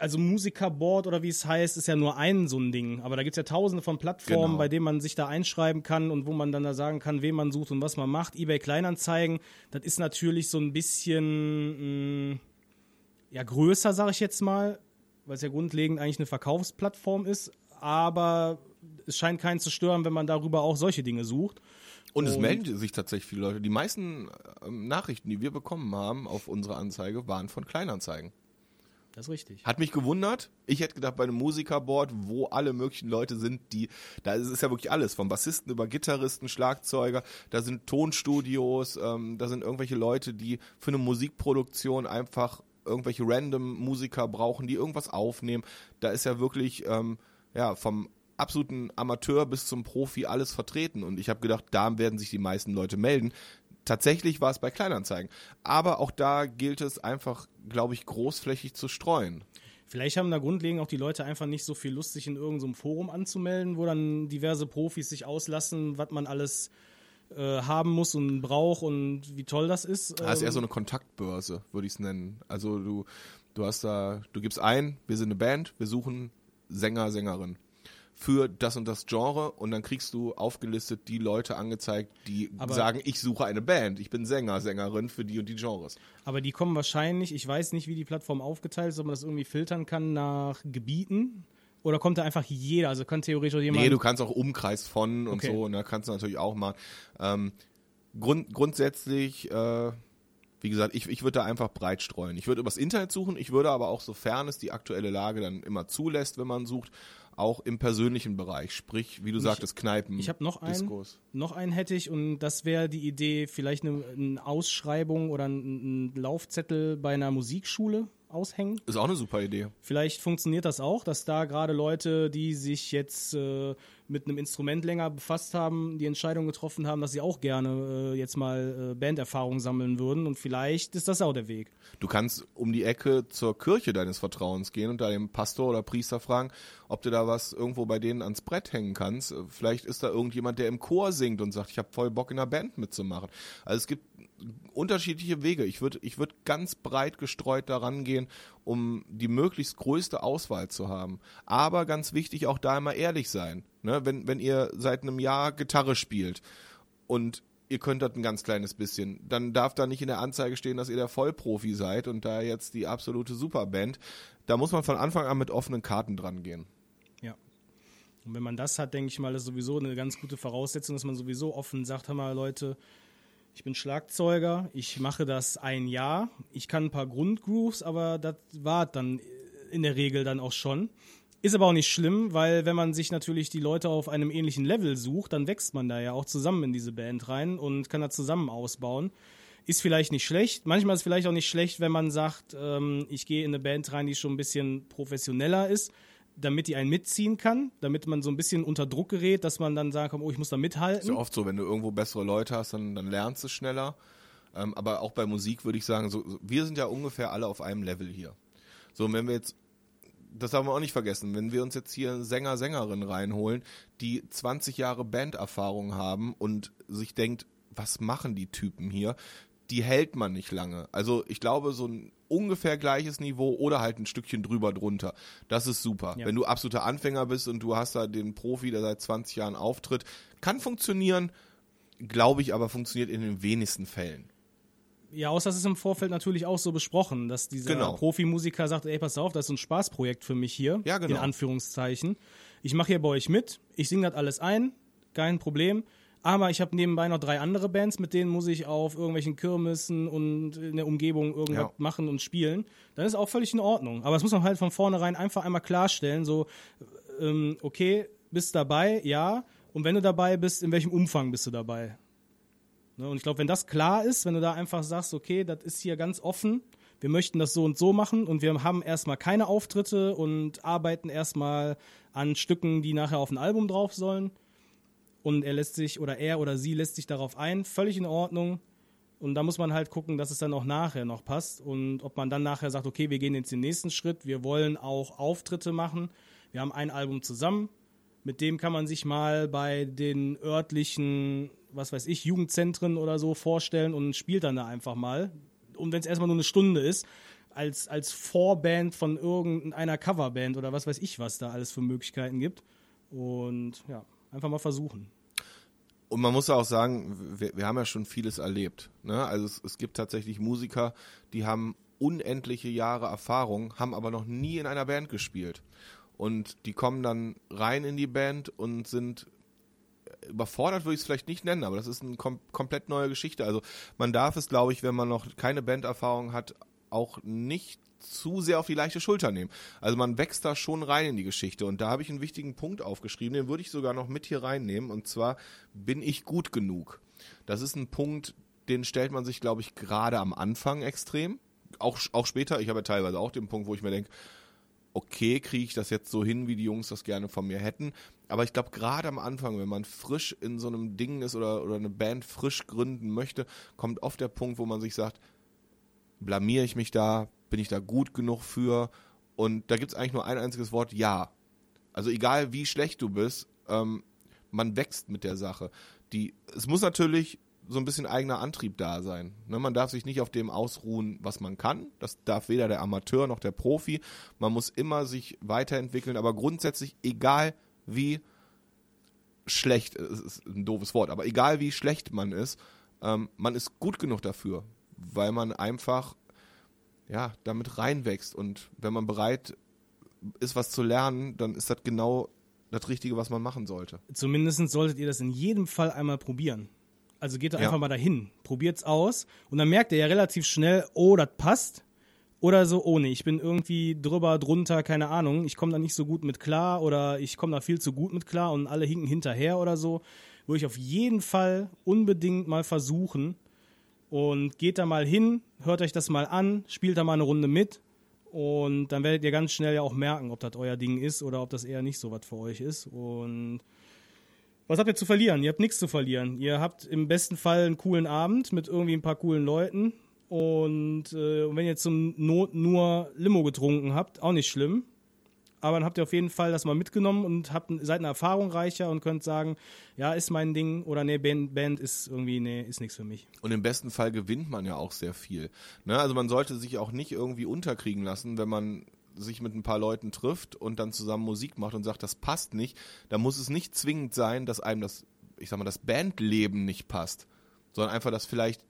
also Musikerboard oder wie es heißt, ist ja nur ein so ein Ding. Aber da gibt es ja tausende von Plattformen, Genau. bei denen man sich da einschreiben kann und wo man dann da sagen kann, wen man sucht und was man macht. eBay Kleinanzeigen, das ist natürlich so ein bisschen mh, ja, größer, sage ich jetzt mal, weil es ja grundlegend eigentlich eine Verkaufsplattform ist. Aber es scheint keinen zu stören, wenn man darüber auch solche Dinge sucht. Und es melden sich tatsächlich viele Leute. Die meisten ähm, Nachrichten, die wir bekommen haben auf unsere Anzeige, waren von Kleinanzeigen. Das ist richtig. Hat mich gewundert. Ich hätte gedacht, bei einem Musikerboard, wo alle möglichen Leute sind, die, da ist ja wirklich alles, vom Bassisten über Gitarristen, Schlagzeuger, da sind Tonstudios, ähm, da sind irgendwelche Leute, die für eine Musikproduktion einfach irgendwelche random Musiker brauchen, die irgendwas aufnehmen. Da ist ja wirklich, ähm, ja, vom absoluten Amateur bis zum Profi alles vertreten. Und ich habe gedacht, da werden sich die meisten Leute melden. Tatsächlich war es bei Kleinanzeigen. Aber auch da gilt es einfach, glaube ich, großflächig zu streuen. Vielleicht haben da grundlegend auch die Leute einfach nicht so viel Lust, sich in irgendeinem Forum anzumelden, wo dann diverse Profis sich auslassen, was man alles äh, haben muss und braucht und wie toll das ist. Das ist eher Ähm, so eine Kontaktbörse, würde ich es nennen. Also du, du hast da, du gibst ein, wir sind eine Band, wir suchen Sänger, Sängerin für das und das Genre und dann kriegst du aufgelistet die Leute angezeigt, die Aber- sagen, ich suche eine Band, ich bin Sänger, Sängerin für die und die Genres. aber die kommen wahrscheinlich, ich weiß nicht, wie die Plattform aufgeteilt ist, ob man das irgendwie filtern kann nach Gebieten. Oder kommt da einfach jeder? Also kann theoretisch auch jemand. Nee, du kannst auch Umkreis von und Okay. so, und da kannst du natürlich auch mal. Ähm, grund, grundsätzlich, äh, wie gesagt, ich, ich würde da einfach breit streuen. Ich würde übers Internet suchen, ich würde aber auch, sofern es die aktuelle Lage dann immer zulässt, wenn man sucht, auch im persönlichen Bereich, sprich, wie du sagtest, Kneipen, Ich habe noch einen. Diskos. Noch einen hätte ich und das wäre die Idee, vielleicht eine, eine Ausschreibung oder einen Laufzettel bei einer Musikschule aushängen. Ist auch eine super Idee. Vielleicht funktioniert das auch, dass da gerade Leute, die sich jetzt äh, mit einem Instrument länger befasst haben, die Entscheidung getroffen haben, dass sie auch gerne äh, jetzt mal äh, Banderfahrung sammeln würden. Und vielleicht ist das auch der Weg. Du kannst um die Ecke zur Kirche deines Vertrauens gehen und da den Pastor oder Priester fragen, ob du da was irgendwo bei denen ans Brett hängen kannst. Vielleicht ist da irgendjemand, der im Chor singt und sagt, ich habe voll Bock in einer Band mitzumachen. Also es gibt unterschiedliche Wege. Ich würde ich würd ganz breit gestreut daran gehen, um die möglichst größte Auswahl zu haben. Aber ganz wichtig, auch da immer ehrlich sein. Ne? Wenn, wenn ihr seit einem Jahr Gitarre spielt und ihr könnt das ein ganz kleines bisschen, dann darf da nicht in der Anzeige stehen, dass ihr der Vollprofi seid und da jetzt die absolute Superband. Da muss man von Anfang an mit offenen Karten dran gehen. Und wenn man das hat, denke ich mal, ist sowieso eine ganz gute Voraussetzung, dass man sowieso offen sagt, hör mal Leute, ich bin Schlagzeuger, ich mache das ein Jahr, ich kann ein paar Grundgrooves, aber das war dann in der Regel dann auch schon. Ist aber auch nicht schlimm, weil wenn man sich natürlich die Leute auf einem ähnlichen Level sucht, dann wächst man da ja auch zusammen in diese Band rein und kann da zusammen ausbauen. Ist vielleicht nicht schlecht. Manchmal ist es vielleicht auch nicht schlecht, wenn man sagt, ähm, ich gehe in eine Band rein, die schon ein bisschen professioneller ist, damit die einen mitziehen kann, damit man so ein bisschen unter Druck gerät, dass man dann sagt, oh, ich muss da Ist mithalten. ja oft so, wenn du irgendwo bessere Leute hast, dann, dann lernst du es schneller. Ähm, aber auch bei Musik würde ich sagen, so, wir sind ja ungefähr alle auf einem Level hier. So, wenn wir jetzt, das haben wir auch nicht vergessen, wenn wir uns jetzt hier Sänger, Sängerinnen reinholen, die 20 Jahre Banderfahrung haben und sich denkt, was machen die Typen hier? Die hält man nicht lange. Also ich glaube, so ein ungefähr gleiches Niveau oder halt ein Stückchen drüber drunter. Das ist super. Ja. Wenn du absoluter Anfänger bist und du hast da den Profi, der seit 20 Jahren auftritt, kann funktionieren, glaube ich aber funktioniert in den wenigsten Fällen. Ja, außer es ist im Vorfeld natürlich auch so besprochen, dass dieser Genau. Profimusiker sagt, ey, pass auf, das ist ein Spaßprojekt für mich hier, Ja, genau. in Anführungszeichen. Ich mache hier bei euch mit, ich singe das alles ein, kein Problem, Aber ich habe nebenbei noch drei andere Bands, mit denen muss ich auf irgendwelchen Kirmessen und in der Umgebung irgendwas Ja. machen und spielen. Dann ist auch völlig in Ordnung. Aber das muss man halt von vornherein einfach einmal klarstellen, so, ähm, okay, bist dabei, ja. Und wenn du dabei bist, in welchem Umfang bist du dabei? Ne? Und ich glaube, wenn das klar ist, wenn du da einfach sagst, okay, das ist hier ganz offen, wir möchten das so und so machen und wir haben erstmal keine Auftritte und arbeiten erstmal an Stücken, die nachher auf ein Album drauf sollen. Und er lässt sich oder er oder sie lässt sich darauf ein, völlig in Ordnung. Und da muss man halt gucken, dass es dann auch nachher noch passt und ob man dann nachher sagt, okay, wir gehen jetzt den nächsten Schritt, wir wollen auch Auftritte machen. Wir haben ein Album zusammen, mit dem kann man sich mal bei den örtlichen, was weiß ich, Jugendzentren oder so vorstellen und spielt dann da einfach mal. Und wenn es erstmal nur eine Stunde ist, als, als Vorband von irgendeiner Coverband oder was weiß ich, was da alles für Möglichkeiten gibt. Und ja, einfach mal versuchen. Und man muss auch sagen, wir, wir haben ja schon vieles erlebt. Ne? Also es, es gibt tatsächlich Musiker, die haben unendliche Jahre Erfahrung, haben aber noch nie in einer Band gespielt. Und die kommen dann rein in die Band und sind überfordert, würde ich es vielleicht nicht nennen, aber das ist eine kom komplett neue Geschichte. Also man darf es, glaube ich, wenn man noch keine Banderfahrung hat, auch nicht zu sehr auf die leichte Schulter nehmen. Also man wächst da schon rein in die Geschichte und da habe ich einen wichtigen Punkt aufgeschrieben, den würde ich sogar noch mit hier reinnehmen und zwar bin ich gut genug. Das ist ein Punkt, den stellt man sich, glaube ich, gerade am Anfang extrem. Auch, auch später, ich habe ja teilweise auch den Punkt, wo ich mir denke, okay, kriege ich das jetzt so hin, wie die Jungs das gerne von mir hätten. Aber ich glaube, gerade am Anfang, wenn man frisch in so einem Ding ist oder, oder eine Band frisch gründen möchte, kommt oft der Punkt, wo man sich sagt, blamiere ich mich da, bin ich da gut genug für? Und da gibt es eigentlich nur ein einziges Wort, ja. Also egal wie schlecht du bist, ähm, man wächst mit der Sache. Die, es muss natürlich so ein bisschen eigener Antrieb da sein. Ne, man darf sich nicht auf dem ausruhen, was man kann. Das darf weder der Amateur noch der Profi. Man muss immer sich weiterentwickeln, aber grundsätzlich, egal wie schlecht, es ist ein doofes Wort, aber egal wie schlecht man ist, ähm, man ist gut genug dafür, weil man einfach ja, damit reinwächst. Und wenn man bereit ist, was zu lernen, dann ist das genau das Richtige, was man machen sollte. Zumindest solltet ihr das in jedem Fall einmal probieren. Also geht da Ja. einfach mal dahin, probiert's aus und dann merkt ihr ja relativ schnell, oh, das passt. Oder so, oh nee, ich bin irgendwie drüber, drunter, keine Ahnung, ich komme da nicht so gut mit klar oder ich komme da viel zu gut mit klar und alle hinken hinterher oder so. Würde ich auf jeden Fall unbedingt mal versuchen und geht da mal hin, hört euch das mal an, spielt da mal eine Runde mit und dann werdet ihr ganz schnell ja auch merken, ob das euer Ding ist oder ob das eher nicht so was für euch ist und was habt ihr zu verlieren? Ihr habt nichts zu verlieren. Ihr habt im besten Fall einen coolen Abend mit irgendwie ein paar coolen Leuten. Und äh, wenn ihr zum Not nur Limo getrunken habt, auch nicht schlimm. Aber dann habt ihr auf jeden Fall das mal mitgenommen und habt, seid eine Erfahrung reicher und könnt sagen, ja, ist mein Ding oder nee, Band, Band ist irgendwie, nee, ist nichts für mich. Und im besten Fall gewinnt man ja auch sehr viel. Ne? Also man sollte sich auch nicht irgendwie unterkriegen lassen, wenn man sich mit ein paar Leuten trifft und dann zusammen Musik macht und sagt, das passt nicht. Da muss es nicht zwingend sein, dass einem das, ich sag mal, das Bandleben nicht passt, sondern einfach, dass vielleicht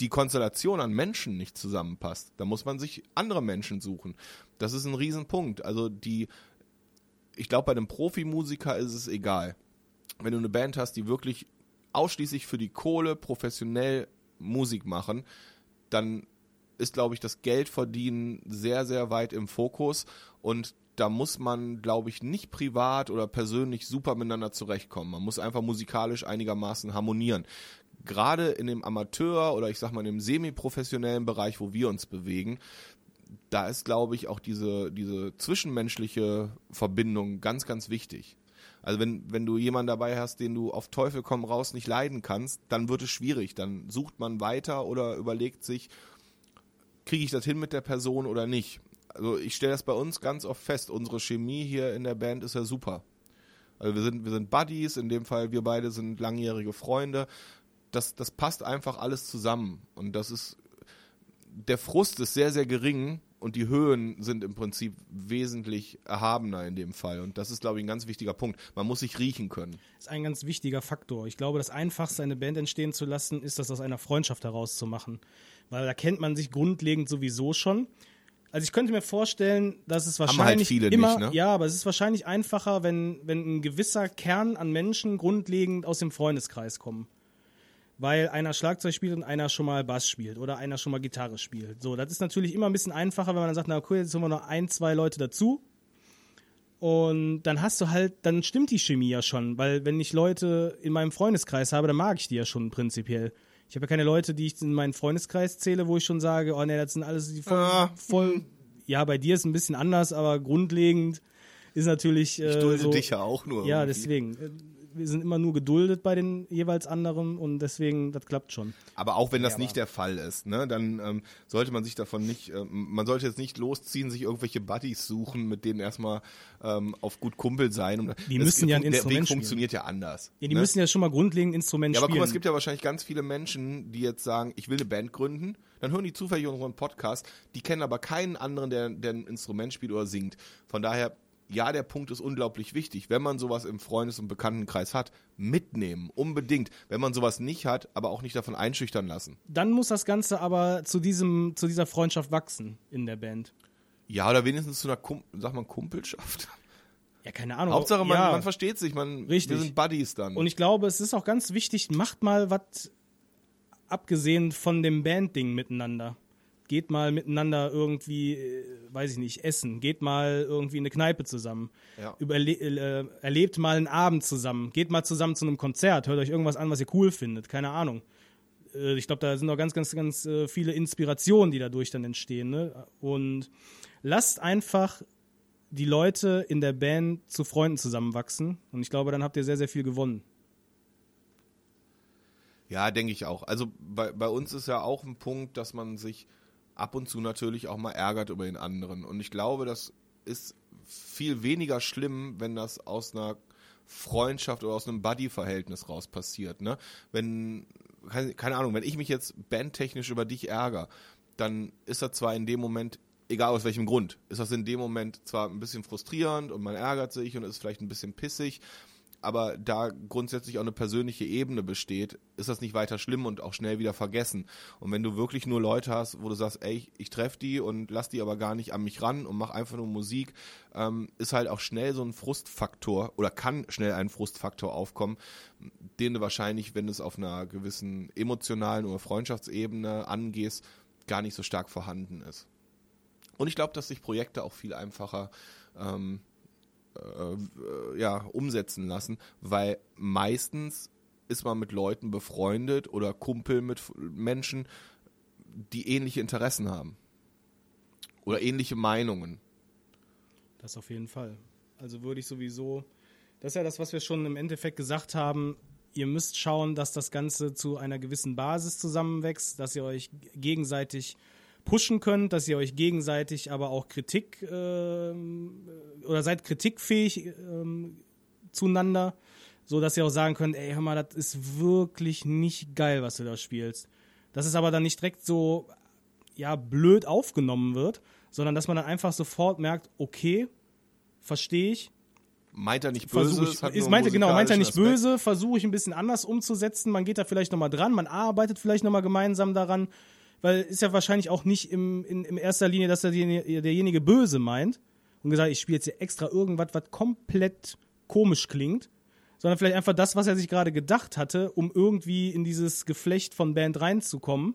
die Konstellation an Menschen nicht zusammenpasst. Da muss man sich andere Menschen suchen. Das ist ein Riesenpunkt. Also die, ich glaube, bei einem Profimusiker ist es egal. Wenn du eine Band hast, die wirklich ausschließlich für die Kohle professionell Musik machen, dann ist, glaube ich, das Geldverdienen sehr, sehr weit im Fokus und da muss man, glaube ich, nicht privat oder persönlich super miteinander zurechtkommen. Man muss einfach musikalisch einigermaßen harmonieren. Gerade in dem Amateur oder ich sag mal in dem semi-professionellen Bereich, wo wir uns bewegen, da ist, glaube ich, auch diese, diese zwischenmenschliche Verbindung ganz, ganz wichtig. Also wenn, wenn du jemanden dabei hast, den du auf Teufel komm raus nicht leiden kannst, dann wird es schwierig. Dann sucht man weiter oder überlegt sich, kriege ich das hin mit der Person oder nicht. Also ich stelle das bei uns ganz oft fest. Unsere Chemie hier in der Band ist ja super. Also wir sind, wir sind Buddies, in dem Fall wir beide sind langjährige Freunde. Das, das passt einfach alles zusammen. Und das ist, der Frust ist sehr, sehr gering und die Höhen sind im Prinzip wesentlich erhabener in dem Fall. Und das ist, glaube ich, ein ganz wichtiger Punkt. Man muss sich riechen können. Das ist ein ganz wichtiger Faktor. Ich glaube, das Einfachste, eine Band entstehen zu lassen, ist das aus einer Freundschaft herauszumachen. Weil da kennt man sich grundlegend sowieso schon. Also ich könnte mir vorstellen, dass es halt wahrscheinlich viele immer, nicht, ne? ja, aber es ist wahrscheinlich einfacher, wenn, wenn ein gewisser Kern an Menschen grundlegend aus dem Freundeskreis kommen. Weil einer Schlagzeug spielt und einer schon mal Bass spielt oder einer schon mal Gitarre spielt. So, das ist natürlich immer ein bisschen einfacher, wenn man dann sagt, na cool, jetzt haben wir noch ein, zwei Leute dazu. Und dann hast du halt, dann stimmt die Chemie ja schon, weil wenn ich Leute in meinem Freundeskreis habe, dann mag ich die ja schon prinzipiell. Ich habe ja keine Leute, die ich in meinen Freundeskreis zähle, wo ich schon sage, oh nee, das sind alles die voll, Ah. voll ja, bei dir ist ein bisschen anders, aber grundlegend ist natürlich äh, Ich dulde so, dich ja auch nur. ja, irgendwie. deswegen. Wir sind immer nur geduldet bei den jeweils anderen und deswegen, das klappt schon. Aber auch wenn das Ja, nicht der Fall ist, ne, dann ähm, sollte man sich davon nicht, ähm, man sollte jetzt nicht losziehen, sich irgendwelche Buddies suchen, mit denen erstmal ähm, auf gut Kumpel sein. Und Die das- müssen ja ein Der Weg Instrument spielen. funktioniert ja anders. Ja, die ne? müssen ja schon mal grundlegend Instrument Ja, aber guck spielen. mal, es gibt ja wahrscheinlich ganz viele Menschen, die jetzt sagen, ich will eine Band gründen, dann hören die zufällig unseren Podcast, die kennen aber keinen anderen, der, der ein Instrument spielt oder singt. Von daher, ja, der Punkt ist unglaublich wichtig. Wenn man sowas im Freundes- und Bekanntenkreis hat, mitnehmen, unbedingt. Wenn man sowas nicht hat, aber auch nicht davon einschüchtern lassen. Dann muss das Ganze aber zu diesem, zu dieser Freundschaft wachsen in der Band. Ja, oder wenigstens zu einer, Kum sag mal, Kumpelschaft. Ja, keine Ahnung. Hauptsache, man, ja. man versteht sich, man, Richtig. wir sind Buddies dann. Und ich glaube, es ist auch ganz wichtig, macht mal was abgesehen von dem Band-Ding miteinander. Geht mal miteinander irgendwie, äh, weiß ich nicht, essen. Geht mal irgendwie in eine Kneipe zusammen. Ja. Überle äh, erlebt mal einen Abend zusammen. Geht mal zusammen zu einem Konzert. Hört euch irgendwas an, was ihr cool findet. Keine Ahnung. Äh, ich glaube, da sind noch ganz, ganz, ganz äh, viele Inspirationen, die dadurch dann entstehen. Ne? Und lasst einfach die Leute in der Band zu Freunden zusammenwachsen. Und ich glaube, dann habt ihr sehr, sehr viel gewonnen. Ja, denke ich auch. Also bei, bei uns ist ja auch ein Punkt, dass man sich ab und zu natürlich auch mal ärgert über den anderen. Und ich glaube, das ist viel weniger schlimm, wenn das aus einer Freundschaft oder aus einem Buddy-Verhältnis raus passiert. Ne? Wenn, keine, Ahnung, wenn ich mich jetzt bandtechnisch über dich ärgere, dann ist das zwar in dem Moment, egal aus welchem Grund, ist das in dem Moment zwar ein bisschen frustrierend und man ärgert sich und ist vielleicht ein bisschen pissig, aber da grundsätzlich auch eine persönliche Ebene besteht, ist das nicht weiter schlimm und auch schnell wieder vergessen. Und wenn du wirklich nur Leute hast, wo du sagst, ey, ich, ich treffe die und lass die aber gar nicht an mich ran und mach einfach nur Musik, ähm, ist halt auch schnell so ein Frustfaktor oder kann schnell ein Frustfaktor aufkommen, den du wahrscheinlich, wenn du es auf einer gewissen emotionalen oder Freundschaftsebene angehst, gar nicht so stark vorhanden ist. Und ich glaube, dass sich Projekte auch viel einfacher ähm, äh, ja, umsetzen lassen, weil meistens ist man mit Leuten befreundet oder Kumpel mit Menschen, die ähnliche Interessen haben. Oder ähnliche Meinungen. Das auf jeden Fall. Also würde ich sowieso, das ist ja das, was wir schon im Endeffekt gesagt haben, ihr müsst schauen, dass das Ganze zu einer gewissen Basis zusammenwächst, dass ihr euch gegenseitig pushen könnt, dass ihr euch gegenseitig aber auch Kritik ähm, oder seid kritikfähig ähm, zueinander, so dass ihr auch sagen könnt, ey, hör mal, das ist wirklich nicht geil, was du da spielst. Dass es aber dann nicht direkt so ja blöd aufgenommen wird, sondern dass man dann einfach sofort merkt, okay, verstehe ich, Meint er nicht böse? versuche ich, ist, nur meinte, genau, meint er nicht Aspekt. böse, versuche ich ein bisschen anders umzusetzen, man geht da vielleicht nochmal dran, man arbeitet vielleicht nochmal gemeinsam daran, weil ist ja wahrscheinlich auch nicht im, in, in erster Linie, dass der, derjenige böse meint und gesagt, ich spiele jetzt hier extra irgendwas, was komplett komisch klingt, sondern vielleicht einfach das, was er sich gerade gedacht hatte, um irgendwie in dieses Geflecht von Band reinzukommen,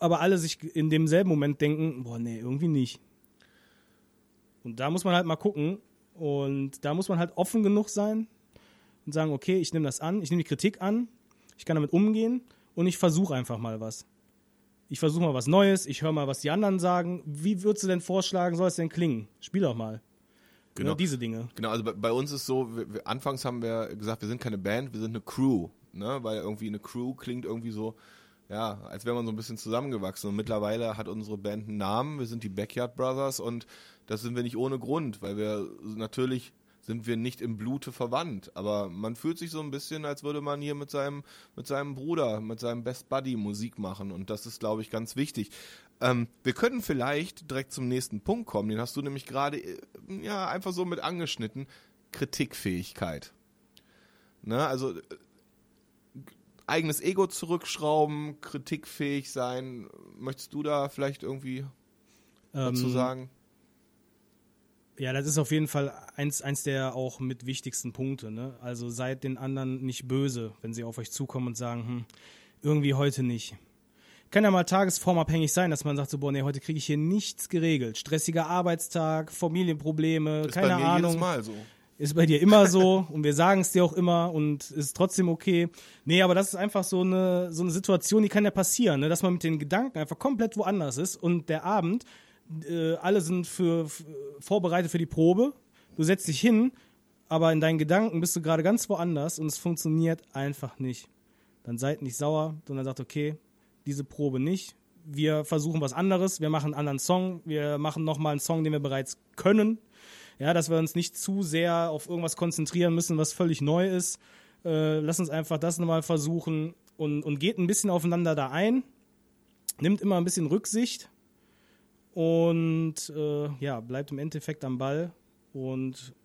aber alle sich in demselben Moment denken, boah, nee, irgendwie nicht. Und da muss man halt mal gucken. Und da muss man halt offen genug sein und sagen, okay, ich nehme das an, ich nehme die Kritik an, ich kann damit umgehen und ich versuche einfach mal was. Ich versuche mal was Neues, ich höre mal, was die anderen sagen. Wie würdest du denn vorschlagen, soll es denn klingen? Spiel doch mal. Genau. Genau. diese Dinge. Genau, also bei, bei uns ist so, wir, wir, anfangs haben wir gesagt, wir sind keine Band, wir sind eine Crew, ne? Weil irgendwie eine Crew klingt irgendwie so, ja, als wäre man so ein bisschen zusammengewachsen. Und mittlerweile hat unsere Band einen Namen, wir sind die Backyard Brothers und das sind wir nicht ohne Grund, weil wir natürlich sind wir nicht im Blute verwandt, aber man fühlt sich so ein bisschen, als würde man hier mit seinem, mit seinem Bruder, mit seinem Best Buddy Musik machen und das ist, glaube ich, ganz wichtig. Ähm, wir können vielleicht direkt zum nächsten Punkt kommen, den hast du nämlich gerade, äh, ja, einfach so mit angeschnitten, Kritikfähigkeit. Ne, also äh, eigenes Ego zurückschrauben, kritikfähig sein, möchtest du da vielleicht irgendwie dazu Ähm, sagen? Ja, das ist auf jeden Fall eins, eins der auch mit wichtigsten Punkte. Ne? Also seid den anderen nicht böse, wenn sie auf euch zukommen und sagen, hm, irgendwie heute nicht. Kann ja mal tagesformabhängig sein, dass man sagt, so, boah, nee, heute kriege ich hier nichts geregelt. Stressiger Arbeitstag, Familienprobleme, Ist keine bei mir Ahnung. jedes Mal so. Ist bei dir immer so und wir sagen es dir auch immer und ist trotzdem okay. Nee, aber das ist einfach so eine, so eine Situation, die kann ja passieren, ne? dass man mit den Gedanken einfach komplett woanders ist und der Abend, äh, alle sind für, vorbereitet für die Probe. Du setzt dich hin, aber in deinen Gedanken bist du gerade ganz woanders und es funktioniert einfach nicht. Dann seid nicht sauer, sondern sagt, okay, diese Probe nicht. Wir versuchen was anderes, wir machen einen anderen Song, wir machen nochmal einen Song, den wir bereits können. Ja, dass wir uns nicht zu sehr auf irgendwas konzentrieren müssen, was völlig neu ist. Äh, lass uns einfach das nochmal versuchen und, und geht ein bisschen aufeinander da ein. Nimmt immer ein bisschen Rücksicht und äh, ja, bleibt im Endeffekt am Ball und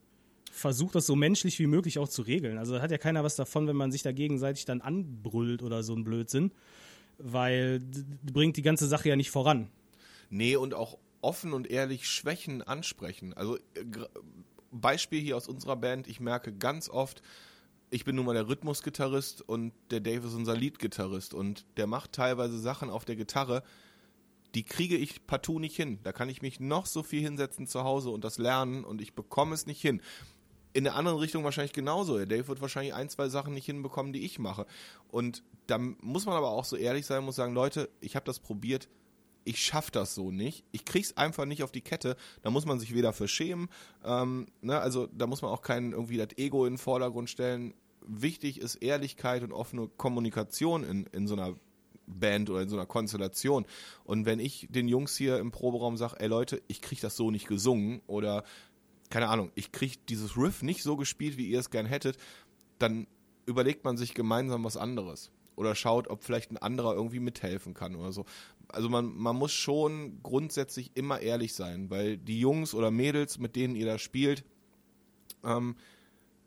versucht das so menschlich wie möglich auch zu regeln. Also hat ja keiner was davon, wenn man sich da gegenseitig dann anbrüllt oder so ein Blödsinn, weil bringt die ganze Sache ja nicht voran. Nee, und auch offen und ehrlich Schwächen ansprechen. Also äh, Beispiel hier aus unserer Band, ich merke ganz oft, ich bin nun mal der Rhythmusgitarrist und der Dave ist unser Leadgitarrist und der macht teilweise Sachen auf der Gitarre, die kriege ich partout nicht hin. Da kann ich mich noch so viel hinsetzen zu Hause und das lernen und ich bekomme es nicht hin. In der anderen Richtung wahrscheinlich genauso. Der Dave wird wahrscheinlich ein, zwei Sachen nicht hinbekommen, die ich mache. Und da muss man aber auch so ehrlich sein, muss sagen, Leute, ich habe das probiert, ich schaff das so nicht. Ich krieg's einfach nicht auf die Kette. Da muss man sich weder für schämen, ähm, ne, also da muss man auch kein irgendwie das Ego in den Vordergrund stellen. Wichtig ist Ehrlichkeit und offene Kommunikation in, in so einer Band oder in so einer Konstellation. Und wenn ich den Jungs hier im Proberaum sage, ey Leute, ich krieg das so nicht gesungen oder keine Ahnung, ich krieg dieses Riff nicht so gespielt, wie ihr es gern hättet, dann überlegt man sich gemeinsam was anderes. Oder schaut, ob vielleicht ein anderer irgendwie mithelfen kann oder so. Also man, man muss schon grundsätzlich immer ehrlich sein, weil die Jungs oder Mädels, mit denen ihr da spielt, ähm,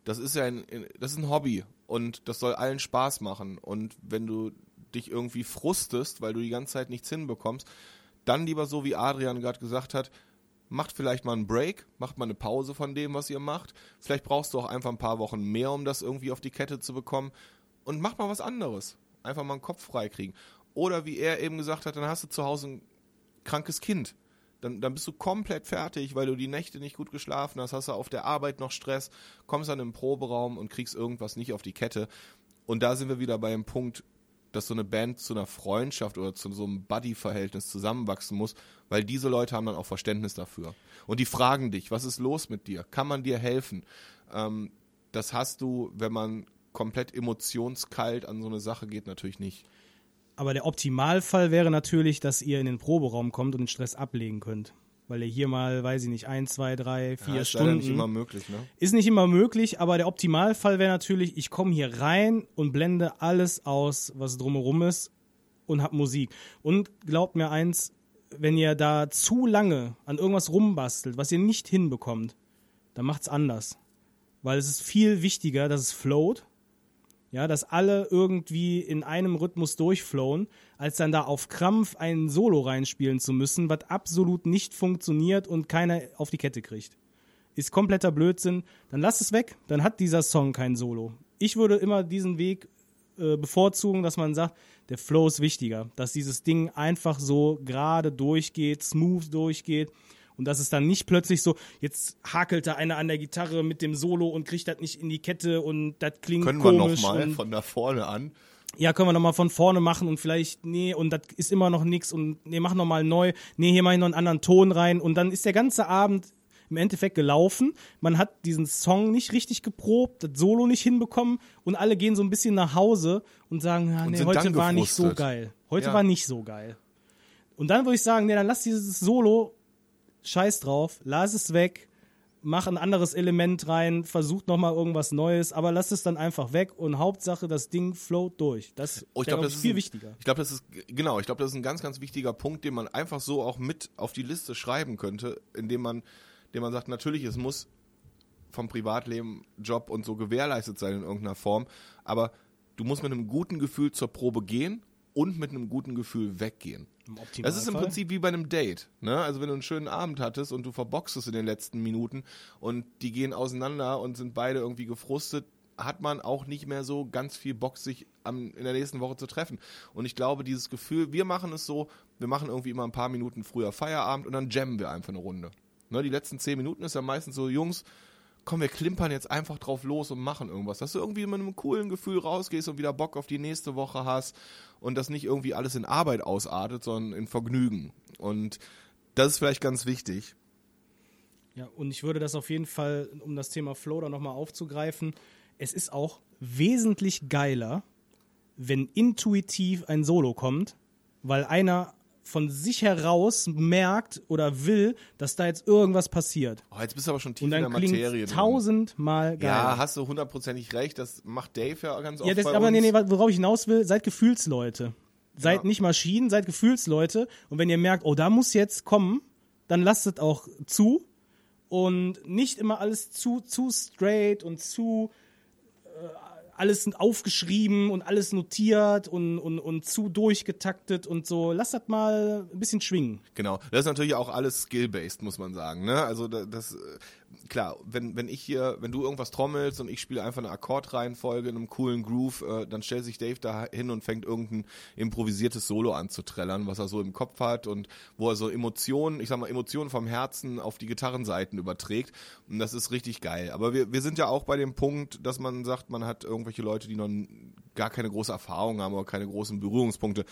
das ist ja ein, das ist ein Hobby und das soll allen Spaß machen. Und wenn du dich irgendwie frustest, weil du die ganze Zeit nichts hinbekommst, dann lieber so, wie Adrian gerade gesagt hat, macht vielleicht mal einen Break, macht mal eine Pause von dem, was ihr macht. Vielleicht brauchst du auch einfach ein paar Wochen mehr, um das irgendwie auf die Kette zu bekommen. Und mach mal was anderes. Einfach mal einen Kopf frei kriegen. Oder wie er eben gesagt hat, dann hast du zu Hause ein krankes Kind. Dann, dann bist du komplett fertig, weil du die Nächte nicht gut geschlafen hast, hast du auf der Arbeit noch Stress, kommst dann im Proberaum und kriegst irgendwas nicht auf die Kette. Und da sind wir wieder bei dem Punkt, dass so eine Band zu einer Freundschaft oder zu so einem Buddy-Verhältnis zusammenwachsen muss, weil diese Leute haben dann auch Verständnis dafür. Und die fragen dich, was ist los mit dir? Kann man dir helfen? Ähm, das hast du, wenn man komplett emotionskalt an so eine Sache geht, natürlich nicht. Aber der Optimalfall wäre natürlich, dass ihr in den Proberaum kommt und den Stress ablegen könnt. Weil ihr hier mal, weiß ich nicht, ein, zwei, drei, vier ja, ist Stunden. nicht immer möglich, ne? Ist nicht immer möglich, aber der Optimalfall wäre natürlich, ich komme hier rein und blende alles aus, was drumherum ist und hab Musik. Und glaubt mir eins, wenn ihr da zu lange an irgendwas rumbastelt, was ihr nicht hinbekommt, dann macht's anders. Weil es ist viel wichtiger, dass es float, ja, dass alle irgendwie in einem Rhythmus durchflowen, als dann da auf Krampf ein Solo reinspielen zu müssen, was absolut nicht funktioniert und keiner auf die Kette kriegt. Ist kompletter Blödsinn. Dann lasst es weg, dann hat dieser Song kein Solo. Ich würde immer diesen Weg äh, bevorzugen, dass man sagt, der Flow ist wichtiger, dass dieses Ding einfach so gerade durchgeht, smooth durchgeht und dass es dann nicht plötzlich so, jetzt hakelt da einer an der Gitarre mit dem Solo und kriegt das nicht in die Kette und das klingt Können wir komisch. nochmal und- von da vorne an. ja, können wir nochmal von vorne machen und vielleicht, nee, und das ist immer noch nix und nee, mach nochmal neu, nee, hier mach ich noch einen anderen Ton rein und dann ist der ganze Abend im Endeffekt gelaufen. Man hat diesen Song nicht richtig geprobt, das Solo nicht hinbekommen und alle gehen so ein bisschen nach Hause und sagen, ja, nee, heute war nicht so geil. Heute Ja. war nicht so geil. Und dann würde ich sagen, nee, dann lass dieses Solo, scheiß drauf, lass es weg, mach ein anderes Element rein, versuch nochmal irgendwas Neues, aber lass es dann einfach weg und Hauptsache, das Ding float durch. Das Oh, ich wäre glaube, das ist viel ein, wichtiger. Ich glaube, das ist genau. Ich glaube, das ist ein ganz, ganz wichtiger Punkt, den man einfach so auch mit auf die Liste schreiben könnte, indem man, indem man sagt, natürlich, es muss vom Privatleben, Job und so gewährleistet sein in irgendeiner Form, aber du musst mit einem guten Gefühl zur Probe gehen und mit einem guten Gefühl weggehen. Das ist im. Prinzip wie bei einem Date. Ne? Also wenn du einen schönen Abend hattest und du verboxst es in den letzten Minuten und die gehen auseinander und sind beide irgendwie gefrustet, hat man auch nicht mehr so ganz viel Bock, sich am, in der nächsten Woche zu treffen. Und ich glaube, dieses Gefühl, wir machen es so, wir machen irgendwie immer ein paar Minuten früher Feierabend und dann jammen wir einfach eine Runde. Ne? Die letzten zehn Minuten ist ja meistens so, Jungs, komm, wir klimpern jetzt einfach drauf los und machen irgendwas. Dass du irgendwie mit einem coolen Gefühl rausgehst und wieder Bock auf die nächste Woche hast und das nicht irgendwie alles in Arbeit ausartet, sondern in Vergnügen. Und das ist vielleicht ganz wichtig. Ja, und ich würde das auf jeden Fall, um das Thema Flow da nochmal aufzugreifen, es ist auch wesentlich geiler, wenn intuitiv ein Solo kommt, weil einer von sich heraus merkt oder will, dass da jetzt irgendwas passiert. Oh, jetzt bist du aber schon tief in der Materie tausendmal geiler. Ja, hast du hundertprozentig recht. Das macht Dave ja ganz oft Ja, das, aber uns. nee, nee, worauf ich hinaus will, seid Gefühlsleute. Seid Ja. nicht Maschinen, seid Gefühlsleute. Und wenn ihr merkt, oh, da muss jetzt kommen, dann lasst es auch zu. Und nicht immer alles zu, zu straight und zu alles aufgeschrieben und alles notiert und, und, und zu durchgetaktet und so. Lasst das mal ein bisschen schwingen. Genau. Das ist natürlich auch alles skill-based, muss man sagen. Ne? Also da- das, äh, klar, wenn, wenn ich hier, wenn du irgendwas trommelst und ich spiele einfach eine Akkordreihenfolge in einem coolen Groove, äh, dann stellt sich Dave da hin und fängt irgendein improvisiertes Solo an zu trällern, was er so im Kopf hat und wo er so Emotionen, ich sag mal, Emotionen vom Herzen auf die Gitarrenseiten überträgt. Und das ist richtig geil. Aber wir, wir sind ja auch bei dem Punkt, dass man sagt, man hat irgendwelche Leute, die noch gar keine große Erfahrung haben oder keine großen Berührungspunkte.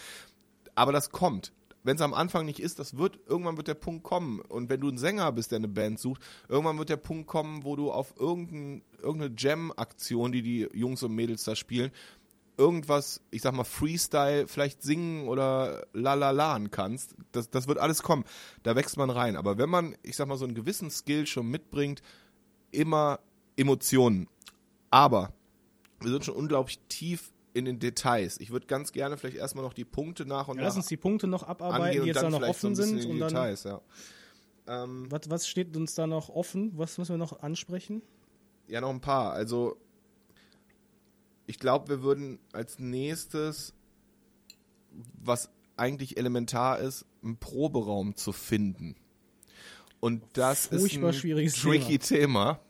Aber das kommt. Wenn es am Anfang nicht ist, das wird, irgendwann wird der Punkt kommen. Und wenn du ein Sänger bist, der eine Band sucht, irgendwann wird der Punkt kommen, wo du auf irgendein, irgendeine Jam-Aktion, die die Jungs und Mädels da spielen, irgendwas, ich sag mal, Freestyle vielleicht singen oder lalalaen kannst. Das, das wird alles kommen. Da wächst man rein. Aber wenn man, ich sag mal, so einen gewissen Skill schon mitbringt, immer Emotionen. Aber wir sind schon unglaublich tief in den Details. Ich würde ganz gerne vielleicht erstmal noch die Punkte nach und Ja, lass nach uns die Punkte noch abarbeiten, die jetzt da noch so offen bisschen sind. in Und dann, Details, ja. Ähm, was, was steht uns da noch offen? Was müssen wir noch ansprechen? ja, noch ein paar. Also, ich glaube, wir würden als nächstes, was eigentlich elementar ist, einen Proberaum zu finden. Und das Furchtbar ist ein schwieriges tricky Thema.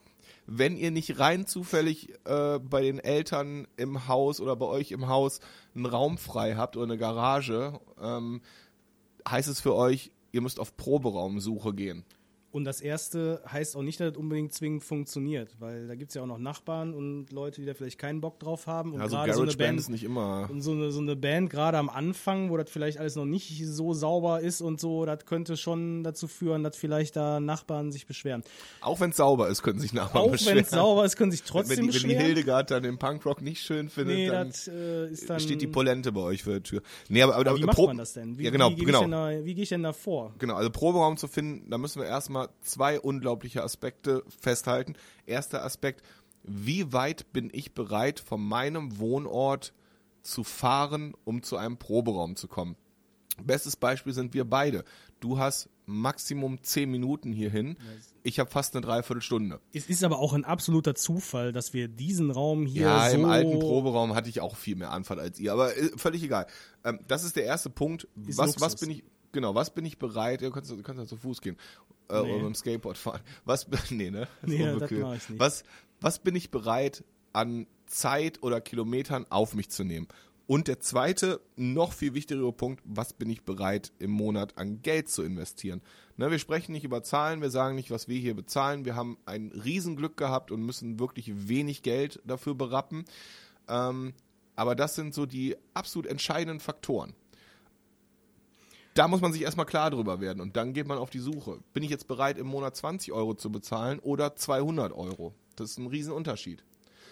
Wenn ihr nicht rein zufällig äh, bei den Eltern im Haus oder bei euch im Haus einen Raum frei habt oder eine Garage, ähm, heißt es für euch, ihr müsst auf Proberaumsuche gehen. Und das erste heißt auch nicht, dass es unbedingt zwingend funktioniert, weil da gibt es ja auch noch Nachbarn und Leute, die da vielleicht keinen Bock drauf haben. Und Also gerade so eine GarageBand Band, ist nicht immer. und so eine, so eine Band, gerade am Anfang, wo das vielleicht alles noch nicht so sauber ist und so, das könnte schon dazu führen, dass vielleicht da Nachbarn sich beschweren. Auch wenn es sauber ist, können sich Nachbarn Auch beschweren. wenn es sauber ist, können sich wenn trotzdem die, wenn die beschweren. Hildegard dann den Punkrock nicht schön findet, nee, dann, das äh, dann. steht die Polente bei euch vor der Tür. Nee, aber, aber, Aber wie macht Pro- man das denn? Wie, ja, genau, wie gehe genau. ich, denn da- wie gehe ich denn da vor? Genau, also Proberaum zu finden, da müssen wir erstmal zwei unglaubliche Aspekte festhalten. Erster Aspekt, wie weit bin ich bereit, von meinem Wohnort zu fahren, um zu einem Proberaum zu kommen? Bestes Beispiel sind wir beide. Du hast Maximum zehn Minuten hierhin. Ich habe fast eine Dreiviertelstunde. Es ist aber auch ein absoluter Zufall, dass wir diesen Raum hier Ja, so im alten Proberaum hatte ich auch viel mehr Anfahrt als ihr, aber äh, völlig egal. Ähm, das ist der erste Punkt. Was, was bin ich, genau, was bin ich bereit, du kannst, du kannst ja zu Fuß gehen äh, Nee. oder mit dem Skateboard fahren. Was, nee, ne? Das Nee, das mach ich nicht. Was, was bin ich bereit, an Zeit oder Kilometern auf mich zu nehmen? Und der zweite, noch viel wichtigere Punkt, was bin ich bereit im Monat an Geld zu investieren? Ne, wir sprechen nicht über Zahlen, wir sagen nicht, was wir hier bezahlen. Wir haben ein Riesenglück gehabt und müssen wirklich wenig Geld dafür berappen. Ähm, aber das sind so die absolut entscheidenden Faktoren. Da muss man sich erstmal klar drüber werden und dann geht man auf die Suche. Bin ich jetzt bereit, im Monat 20 Euro zu bezahlen oder 200 Euro? Das ist ein Riesenunterschied.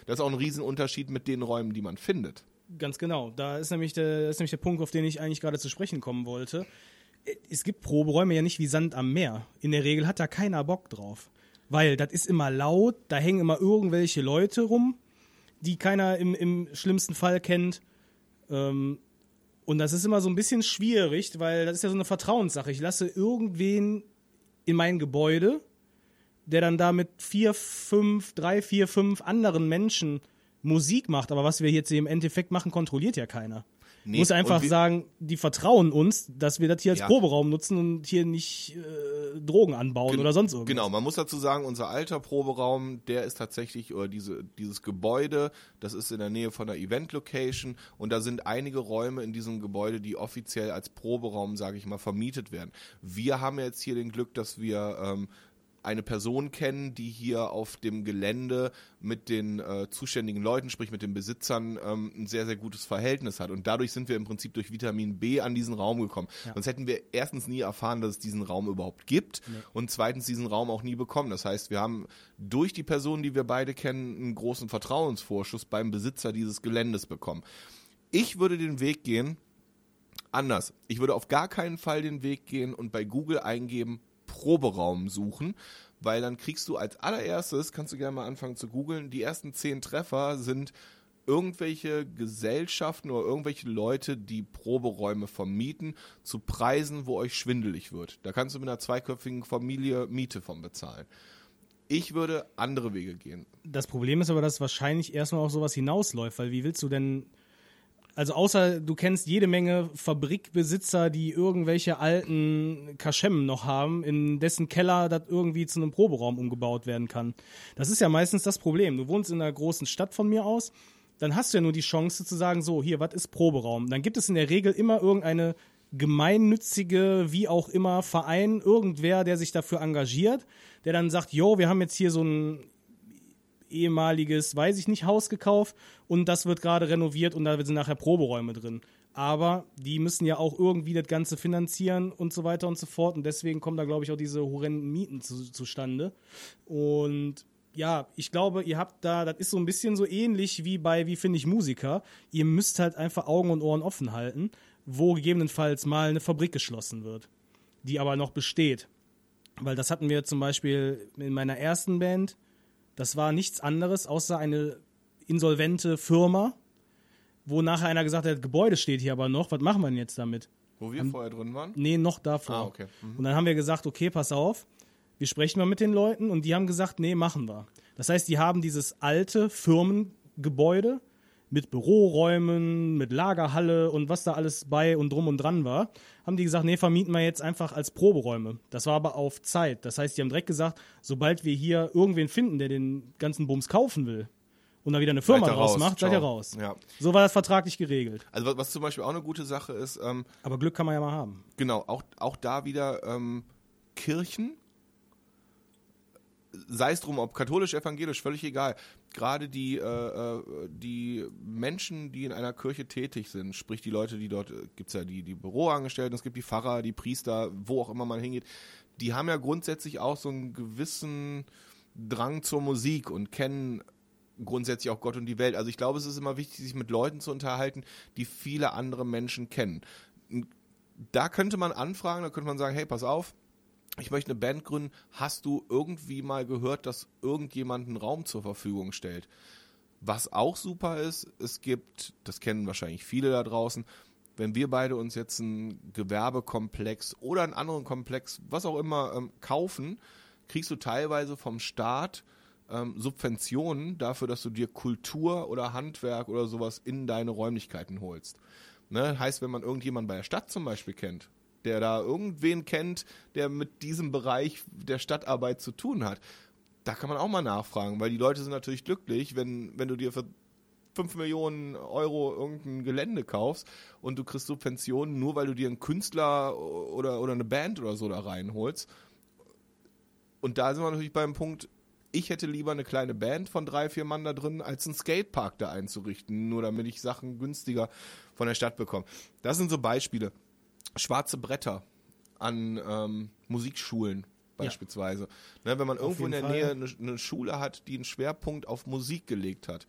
Das ist auch ein Riesenunterschied mit den Räumen, die man findet. Ganz genau. Da ist nämlich, der, ist nämlich der Punkt, auf den ich eigentlich gerade zu sprechen kommen wollte. Es gibt Proberäume ja nicht wie Sand am Meer. In der Regel hat da keiner Bock drauf. Weil das ist immer laut, da hängen immer irgendwelche Leute rum, die keiner im, im schlimmsten Fall kennt. Ähm, und das ist immer so ein bisschen schwierig, weil das ist ja so eine Vertrauenssache. Ich lasse irgendwen in mein Gebäude, der dann da mit vier, fünf, drei, vier, fünf anderen Menschen Musik macht. Aber was wir jetzt im Endeffekt machen, kontrolliert ja keiner. Nee, muss einfach sagen, die vertrauen uns, dass wir das hier als Ja. Proberaum nutzen und hier nicht äh, Drogen anbauen Gen- oder sonst irgendwas. Genau, man muss dazu sagen, unser alter Proberaum, der ist tatsächlich, oder diese, dieses Gebäude, das ist in der Nähe von der Event-Location und da sind einige Räume in diesem Gebäude, die offiziell als Proberaum, sage ich mal, vermietet werden. Wir haben jetzt hier den Glück, dass wir ähm, eine Person kennen, die hier auf dem Gelände mit den äh, zuständigen Leuten, sprich mit den Besitzern, ähm, ein sehr, sehr gutes Verhältnis hat. Und dadurch sind wir im Prinzip durch Vitamin B an diesen Raum gekommen. Sonst hätten wir erstens nie erfahren, dass es diesen Raum überhaupt gibt und zweitens diesen Raum auch nie bekommen. Das heißt, wir haben durch die Person, die wir beide kennen, einen großen Vertrauensvorschuss beim Besitzer dieses Geländes bekommen. Ich würde den Weg gehen, anders. Ich würde auf gar keinen Fall den Weg gehen und bei Google eingeben, Proberaum suchen, weil dann kriegst du als allererstes, kannst du gerne mal anfangen zu googeln, die ersten zehn Treffer sind irgendwelche Gesellschaften oder irgendwelche Leute, die Proberäume vermieten, zu Preisen, wo euch schwindelig wird. Da kannst du mit einer zweiköpfigen Familie Miete von bezahlen. Ich würde andere Wege gehen. Das Problem ist aber, dass wahrscheinlich erstmal auf sowas hinausläuft, weil wie willst du denn. Also außer du kennst jede Menge Fabrikbesitzer, die irgendwelche alten Kaschemmen noch haben, in dessen Keller das irgendwie zu einem Proberaum umgebaut werden kann. Das ist ja meistens das Problem. Du wohnst in einer großen Stadt von mir aus, dann hast du ja nur die Chance zu sagen, so, hier, was ist Proberaum? Dann gibt es in der Regel immer irgendeine gemeinnützige, wie auch immer, Verein, irgendwer, der sich dafür engagiert, der dann sagt, jo, wir haben jetzt hier so ein ehemaliges, weiß ich nicht, Haus gekauft und das wird gerade renoviert und da sind nachher Proberäume drin. Aber die müssen ja auch irgendwie das Ganze finanzieren und so weiter und so fort. Und deswegen kommen da, glaube ich, auch diese horrenden Mieten zu, zustande. Und ja, ich glaube, ihr habt da, das ist so ein bisschen so ähnlich wie bei, wie finde ich Musiker. Ihr müsst halt einfach Augen und Ohren offen halten, wo gegebenenfalls mal eine Fabrik geschlossen wird, die aber noch besteht. Weil das hatten wir zum Beispiel in meiner ersten Band. Das war nichts anderes außer eine insolvente Firma, wo nachher einer gesagt hat, Gebäude steht hier aber noch, was machen wir denn jetzt damit? Wo wir vorher drin waren? Nee, noch davor. Ah, okay. Mhm. Und dann haben wir gesagt, okay, pass auf, wir sprechen mal mit den Leuten und die haben gesagt, nee, machen wir. Das heißt, die haben dieses alte Firmengebäude mit Büroräumen, mit Lagerhalle und was da alles bei und drum und dran war, haben die gesagt, nee, vermieten wir jetzt einfach als Proberäume. Das war aber auf Zeit. Das heißt, die haben direkt gesagt, sobald wir hier irgendwen finden, der den ganzen Bums kaufen will und da wieder eine Firma draus raus. macht, seid ihr raus. Ja. So war das vertraglich geregelt. Also was- was zum Beispiel auch eine gute Sache ist, ähm, Aber Glück kann man ja mal haben. Genau, auch, auch da wieder ähm, Kirchen, sei es drum, ob katholisch, evangelisch, völlig egal. Gerade die, äh, äh, die Menschen, die in einer Kirche tätig sind, sprich die Leute, die dort, gibt es ja die, die Büroangestellten, es gibt die Pfarrer, die Priester, wo auch immer man hingeht, die haben ja grundsätzlich auch so einen gewissen Drang zur Musik und kennen grundsätzlich auch Gott und die Welt. Also ich glaube, es ist immer wichtig, sich mit Leuten zu unterhalten, die viele andere Menschen kennen. Da könnte man anfragen, da könnte man sagen, hey, pass auf, ich möchte eine Band gründen. Hast du irgendwie mal gehört, dass irgendjemand einen Raum zur Verfügung stellt? Was auch super ist, es gibt, das kennen wahrscheinlich viele da draußen, wenn wir beide uns jetzt einen Gewerbekomplex oder einen anderen Komplex, was auch immer, ähm, kaufen, kriegst du teilweise vom Staat ähm, Subventionen dafür, dass du dir Kultur oder Handwerk oder sowas in deine Räumlichkeiten holst. Ne? Heißt, wenn man irgendjemanden bei der Stadt zum Beispiel kennt, der da irgendwen kennt, der mit diesem Bereich der Stadtarbeit zu tun hat, da kann man auch mal nachfragen, weil die Leute sind natürlich glücklich, wenn, wenn du dir für 5 Millionen Euro irgendein Gelände kaufst und du kriegst Subventionen, nur weil du dir einen Künstler oder, oder eine Band oder so da reinholst. Und da sind wir natürlich beim Punkt, ich hätte lieber eine kleine Band von drei, vier Mann da drin, als einen Skatepark da einzurichten, nur damit ich Sachen günstiger von der Stadt bekomme. Das sind so Beispiele. Schwarze Bretter an ähm, Musikschulen beispielsweise. Ne, wenn man irgendwo in der jeden Nähe Fall. eine, eine Schule hat, die einen Schwerpunkt auf Musik gelegt hat.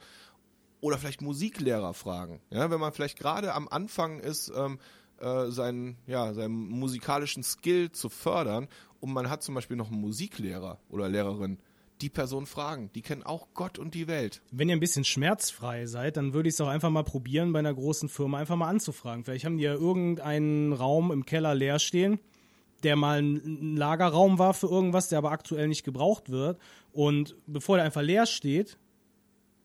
Oder vielleicht Musiklehrer fragen. Ja, wenn man vielleicht gerade am Anfang ist, ähm, äh, seinen, ja, seinen musikalischen Skill zu fördern und man hat zum Beispiel noch einen Musiklehrer oder Lehrerin, die Person fragen. Die kennen auch Gott und die Welt. Wenn ihr ein bisschen schmerzfrei seid, dann würde ich es auch einfach mal probieren, bei einer großen Firma einfach mal anzufragen. Vielleicht haben die ja irgendeinen Raum im Keller leer stehen, der mal ein Lagerraum war für irgendwas, der aber aktuell nicht gebraucht wird. Und bevor der einfach leer steht,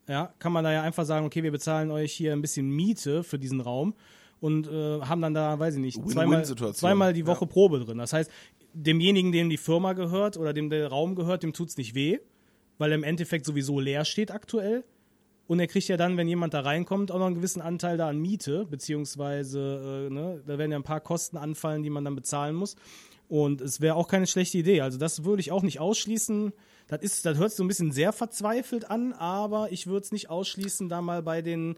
ja, kann man da ja einfach sagen, okay, wir bezahlen euch hier ein bisschen Miete für diesen Raum. Und äh, haben dann da, weiß ich nicht, zweimal, zweimal die Woche Ja. Probe drin. Das heißt, demjenigen, dem die Firma gehört oder dem der Raum gehört, dem tut's nicht weh, weil er im Endeffekt sowieso leer steht aktuell. Und er kriegt ja dann, wenn jemand da reinkommt, auch noch einen gewissen Anteil da an Miete, beziehungsweise äh, ne, da werden ja ein paar Kosten anfallen, die man dann bezahlen muss. Und es wäre auch keine schlechte Idee. Also das würde ich auch nicht ausschließen. Das ist, das hört sich so ein bisschen sehr verzweifelt an, aber ich würde es nicht ausschließen, da mal bei den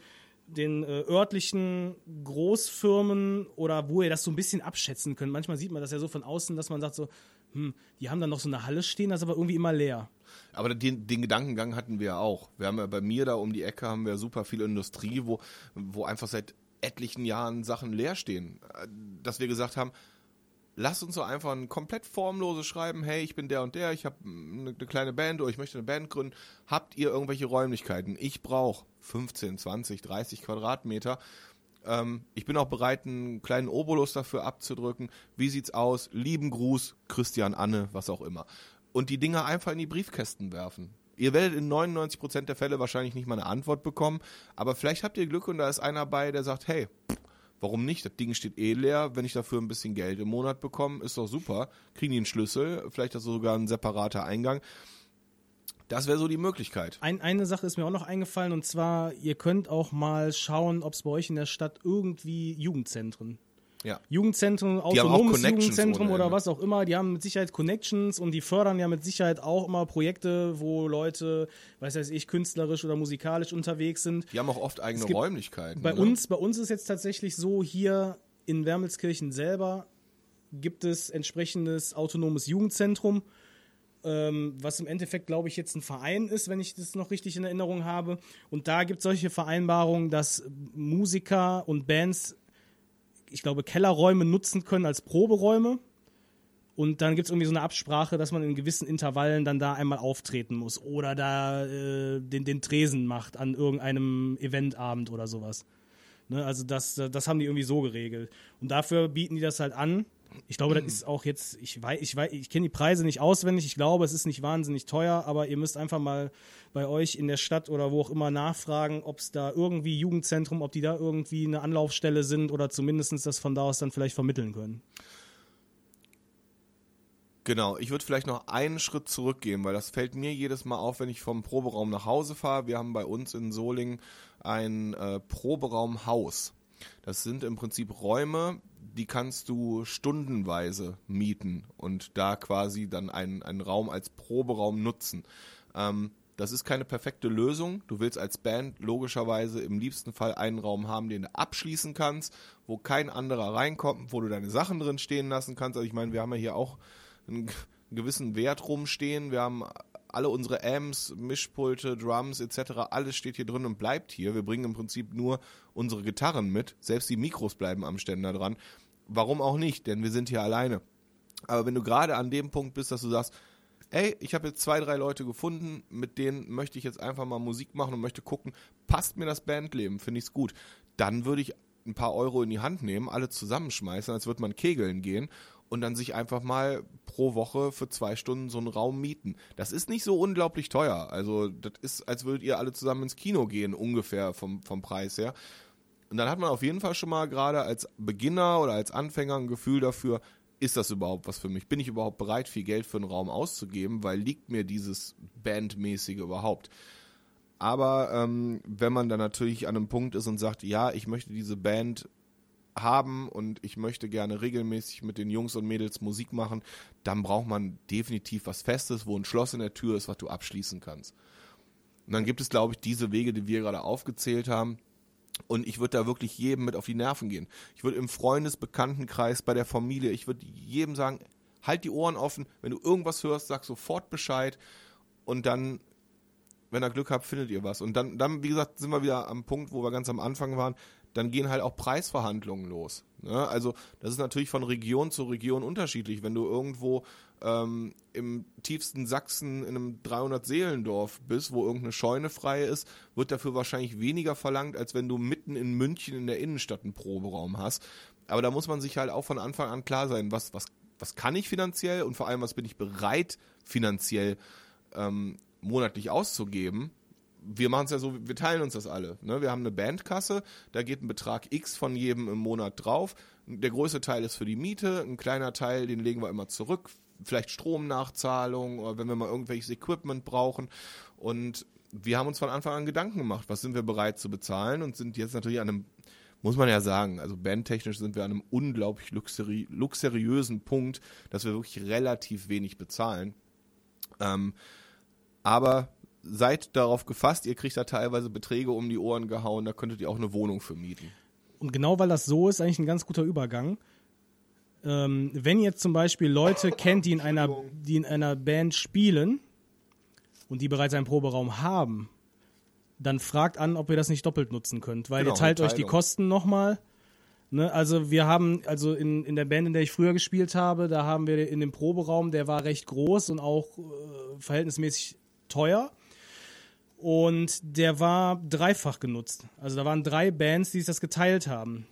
den äh, örtlichen Großfirmen oder wo ihr das so ein bisschen abschätzen könnt. Manchmal sieht man das ja so von außen, dass man sagt so, hm, die haben dann noch so eine Halle stehen, das ist aber irgendwie immer leer. Aber den, den Gedankengang hatten wir ja auch. Wir haben ja bei mir da um die Ecke haben wir super viel Industrie, wo, wo einfach seit etlichen Jahren Sachen leer stehen. Äh, Dass wir gesagt haben, lass uns so einfach ein komplett formloses schreiben, hey, ich bin der und der, ich habe eine, eine kleine Band oder ich möchte eine Band gründen. Habt ihr irgendwelche Räumlichkeiten? Ich brauche 15, 20, 30 Quadratmeter. Ähm, ich bin auch bereit, einen kleinen Obolus dafür abzudrücken. Wie sieht's aus? Lieben Gruß, Christian, Anne, was auch immer. Und die Dinger einfach in die Briefkästen werfen. Ihr werdet in 99% der Fälle wahrscheinlich nicht mal eine Antwort bekommen, aber vielleicht habt ihr Glück und da ist einer bei, der sagt, hey, warum nicht? Das Ding steht eh leer, wenn ich dafür ein bisschen Geld im Monat bekomme, ist doch super. Kriegen die einen Schlüssel, vielleicht ist sogar ein separater Eingang. Das wäre so die Möglichkeit. Ein, eine Sache ist mir auch noch eingefallen und zwar, ihr könnt auch mal schauen, ob es bei euch in der Stadt irgendwie Jugendzentren Ja. Auch autonomes Jugendzentrum ohne oder was auch immer, die haben mit Sicherheit Connections und die fördern ja mit Sicherheit auch immer Projekte, wo Leute, weiß weiß ich, künstlerisch oder musikalisch unterwegs sind. Die haben auch oft eigene gibt- Räumlichkeiten. Bei ne? uns, bei uns ist jetzt tatsächlich so, hier in Wermelskirchen selber gibt es entsprechendes autonomes Jugendzentrum, ähm, was im Endeffekt, glaube ich, jetzt ein Verein ist, wenn ich das noch richtig in Erinnerung habe. Und da gibt es solche Vereinbarungen, dass Musiker und Bands, ich glaube, Kellerräume nutzen können als Proberäume. Und dann gibt es irgendwie so eine Absprache, dass man in gewissen Intervallen dann da einmal auftreten muss oder da äh, den, den Tresen macht an irgendeinem Eventabend oder sowas. Ne, also das, das haben die irgendwie so geregelt. Und dafür bieten die das halt an. Ich glaube, das ist auch jetzt, ich weiß, ich weiß, ich kenne die Preise nicht auswendig. Ich glaube, es ist nicht wahnsinnig teuer, aber ihr müsst einfach mal bei euch in der Stadt oder wo auch immer nachfragen, ob es da irgendwie Jugendzentrum, ob die da irgendwie eine Anlaufstelle sind oder zumindest das von da aus dann vielleicht vermitteln können. Genau, ich würde vielleicht noch einen Schritt zurückgehen, weil das fällt mir jedes Mal auf, wenn ich vom Proberaum nach Hause fahre. Wir haben bei uns in Solingen ein äh, Proberaumhaus. Das sind im Prinzip Räume, die kannst du stundenweise mieten und da quasi dann einen, einen Raum als Proberaum nutzen. Ähm, das ist keine perfekte Lösung. Du willst als Band logischerweise im liebsten Fall einen Raum haben, den du abschließen kannst, wo kein anderer reinkommt, wo du deine Sachen drin stehen lassen kannst. Also ich meine, wir haben ja hier auch einen gewissen Wert rumstehen. Wir haben alle unsere Amps, Mischpulte, Drums etc. Alles steht hier drin und bleibt hier. Wir bringen im Prinzip nur unsere Gitarren mit. Selbst die Mikros bleiben am Ständer dran. Warum auch nicht? Denn wir sind hier alleine. Aber wenn du gerade an dem Punkt bist, dass du sagst, ey, ich habe jetzt zwei, drei Leute gefunden, mit denen möchte ich jetzt einfach mal Musik machen und möchte gucken, passt mir das Bandleben, finde ich es gut, dann würde ich ein paar Euro in die Hand nehmen, alle zusammenschmeißen, als würde man kegeln gehen und dann sich einfach mal pro Woche für zwei Stunden so einen Raum mieten. Das ist nicht so unglaublich teuer. Also das ist, als würdet ihr alle zusammen ins Kino gehen, ungefähr vom, vom Preis her. Und dann hat man auf jeden Fall schon mal gerade als Beginner oder als Anfänger ein Gefühl dafür, ist das überhaupt was für mich? Bin ich überhaupt bereit, viel Geld für einen Raum auszugeben? Weil liegt mir dieses Bandmäßige überhaupt? Aber ähm, wenn man dann natürlich an einem Punkt ist und sagt, ja, ich möchte diese Band haben und ich möchte gerne regelmäßig mit den Jungs und Mädels Musik machen, dann braucht man definitiv was Festes, wo ein Schloss in der Tür ist, was du abschließen kannst. Und dann gibt es, glaube ich, diese Wege, die wir gerade aufgezählt haben. Und ich würde da wirklich jedem mit auf die Nerven gehen. Ich würde im Freundesbekanntenkreis, bei der Familie, ich würde jedem sagen, halt die Ohren offen. Wenn du irgendwas hörst, sag sofort Bescheid. Und dann, wenn ihr Glück habt, findet ihr was. Und dann, dann, wie gesagt, sind wir wieder am Punkt, wo wir ganz am Anfang waren. Dann gehen halt auch Preisverhandlungen los. Ne? Also das ist natürlich von Region zu Region unterschiedlich. Wenn du irgendwo ähm, im tiefsten Sachsen in einem 300-Seelendorf bist, wo irgendeine Scheune frei ist, wird dafür wahrscheinlich weniger verlangt, als wenn du mitten in München in der Innenstadt einen Proberaum hast. Aber da muss man sich halt auch von Anfang an klar sein, was, was, was kann ich finanziell und vor allem, was bin ich bereit finanziell ähm, monatlich auszugeben, wir machen es ja so, wir teilen uns das alle. Ne? Wir haben eine Bandkasse, da geht ein Betrag X von jedem im Monat drauf. Der größte Teil ist für die Miete, ein kleiner Teil, den legen wir immer zurück. Vielleicht Stromnachzahlung oder wenn wir mal irgendwelches Equipment brauchen. Und wir haben uns von Anfang an Gedanken gemacht, was sind wir bereit zu bezahlen und sind jetzt natürlich an einem, muss man ja sagen, also bandtechnisch sind wir an einem unglaublich luxuri luxuriösen Punkt, dass wir wirklich relativ wenig bezahlen. Ähm, aber seid darauf gefasst, ihr kriegt da teilweise Beträge um die Ohren gehauen, da könntet ihr auch eine Wohnung für mieten. Und genau weil das so ist, eigentlich ein ganz guter Übergang. Ähm, wenn ihr zum Beispiel Leute kennt, die in einer, die in einer Band spielen und die bereits einen Proberaum haben, dann fragt an, ob ihr das nicht doppelt nutzen könnt, weil Genau, ihr teilt euch die. Kosten nochmal. Ne, also wir haben, also in, in der Band, in der ich früher gespielt habe, da haben wir in dem Proberaum, der war recht groß und auch äh, verhältnismäßig teuer. Und der war dreifach genutzt. Also da waren drei Bands, die sich das geteilt haben.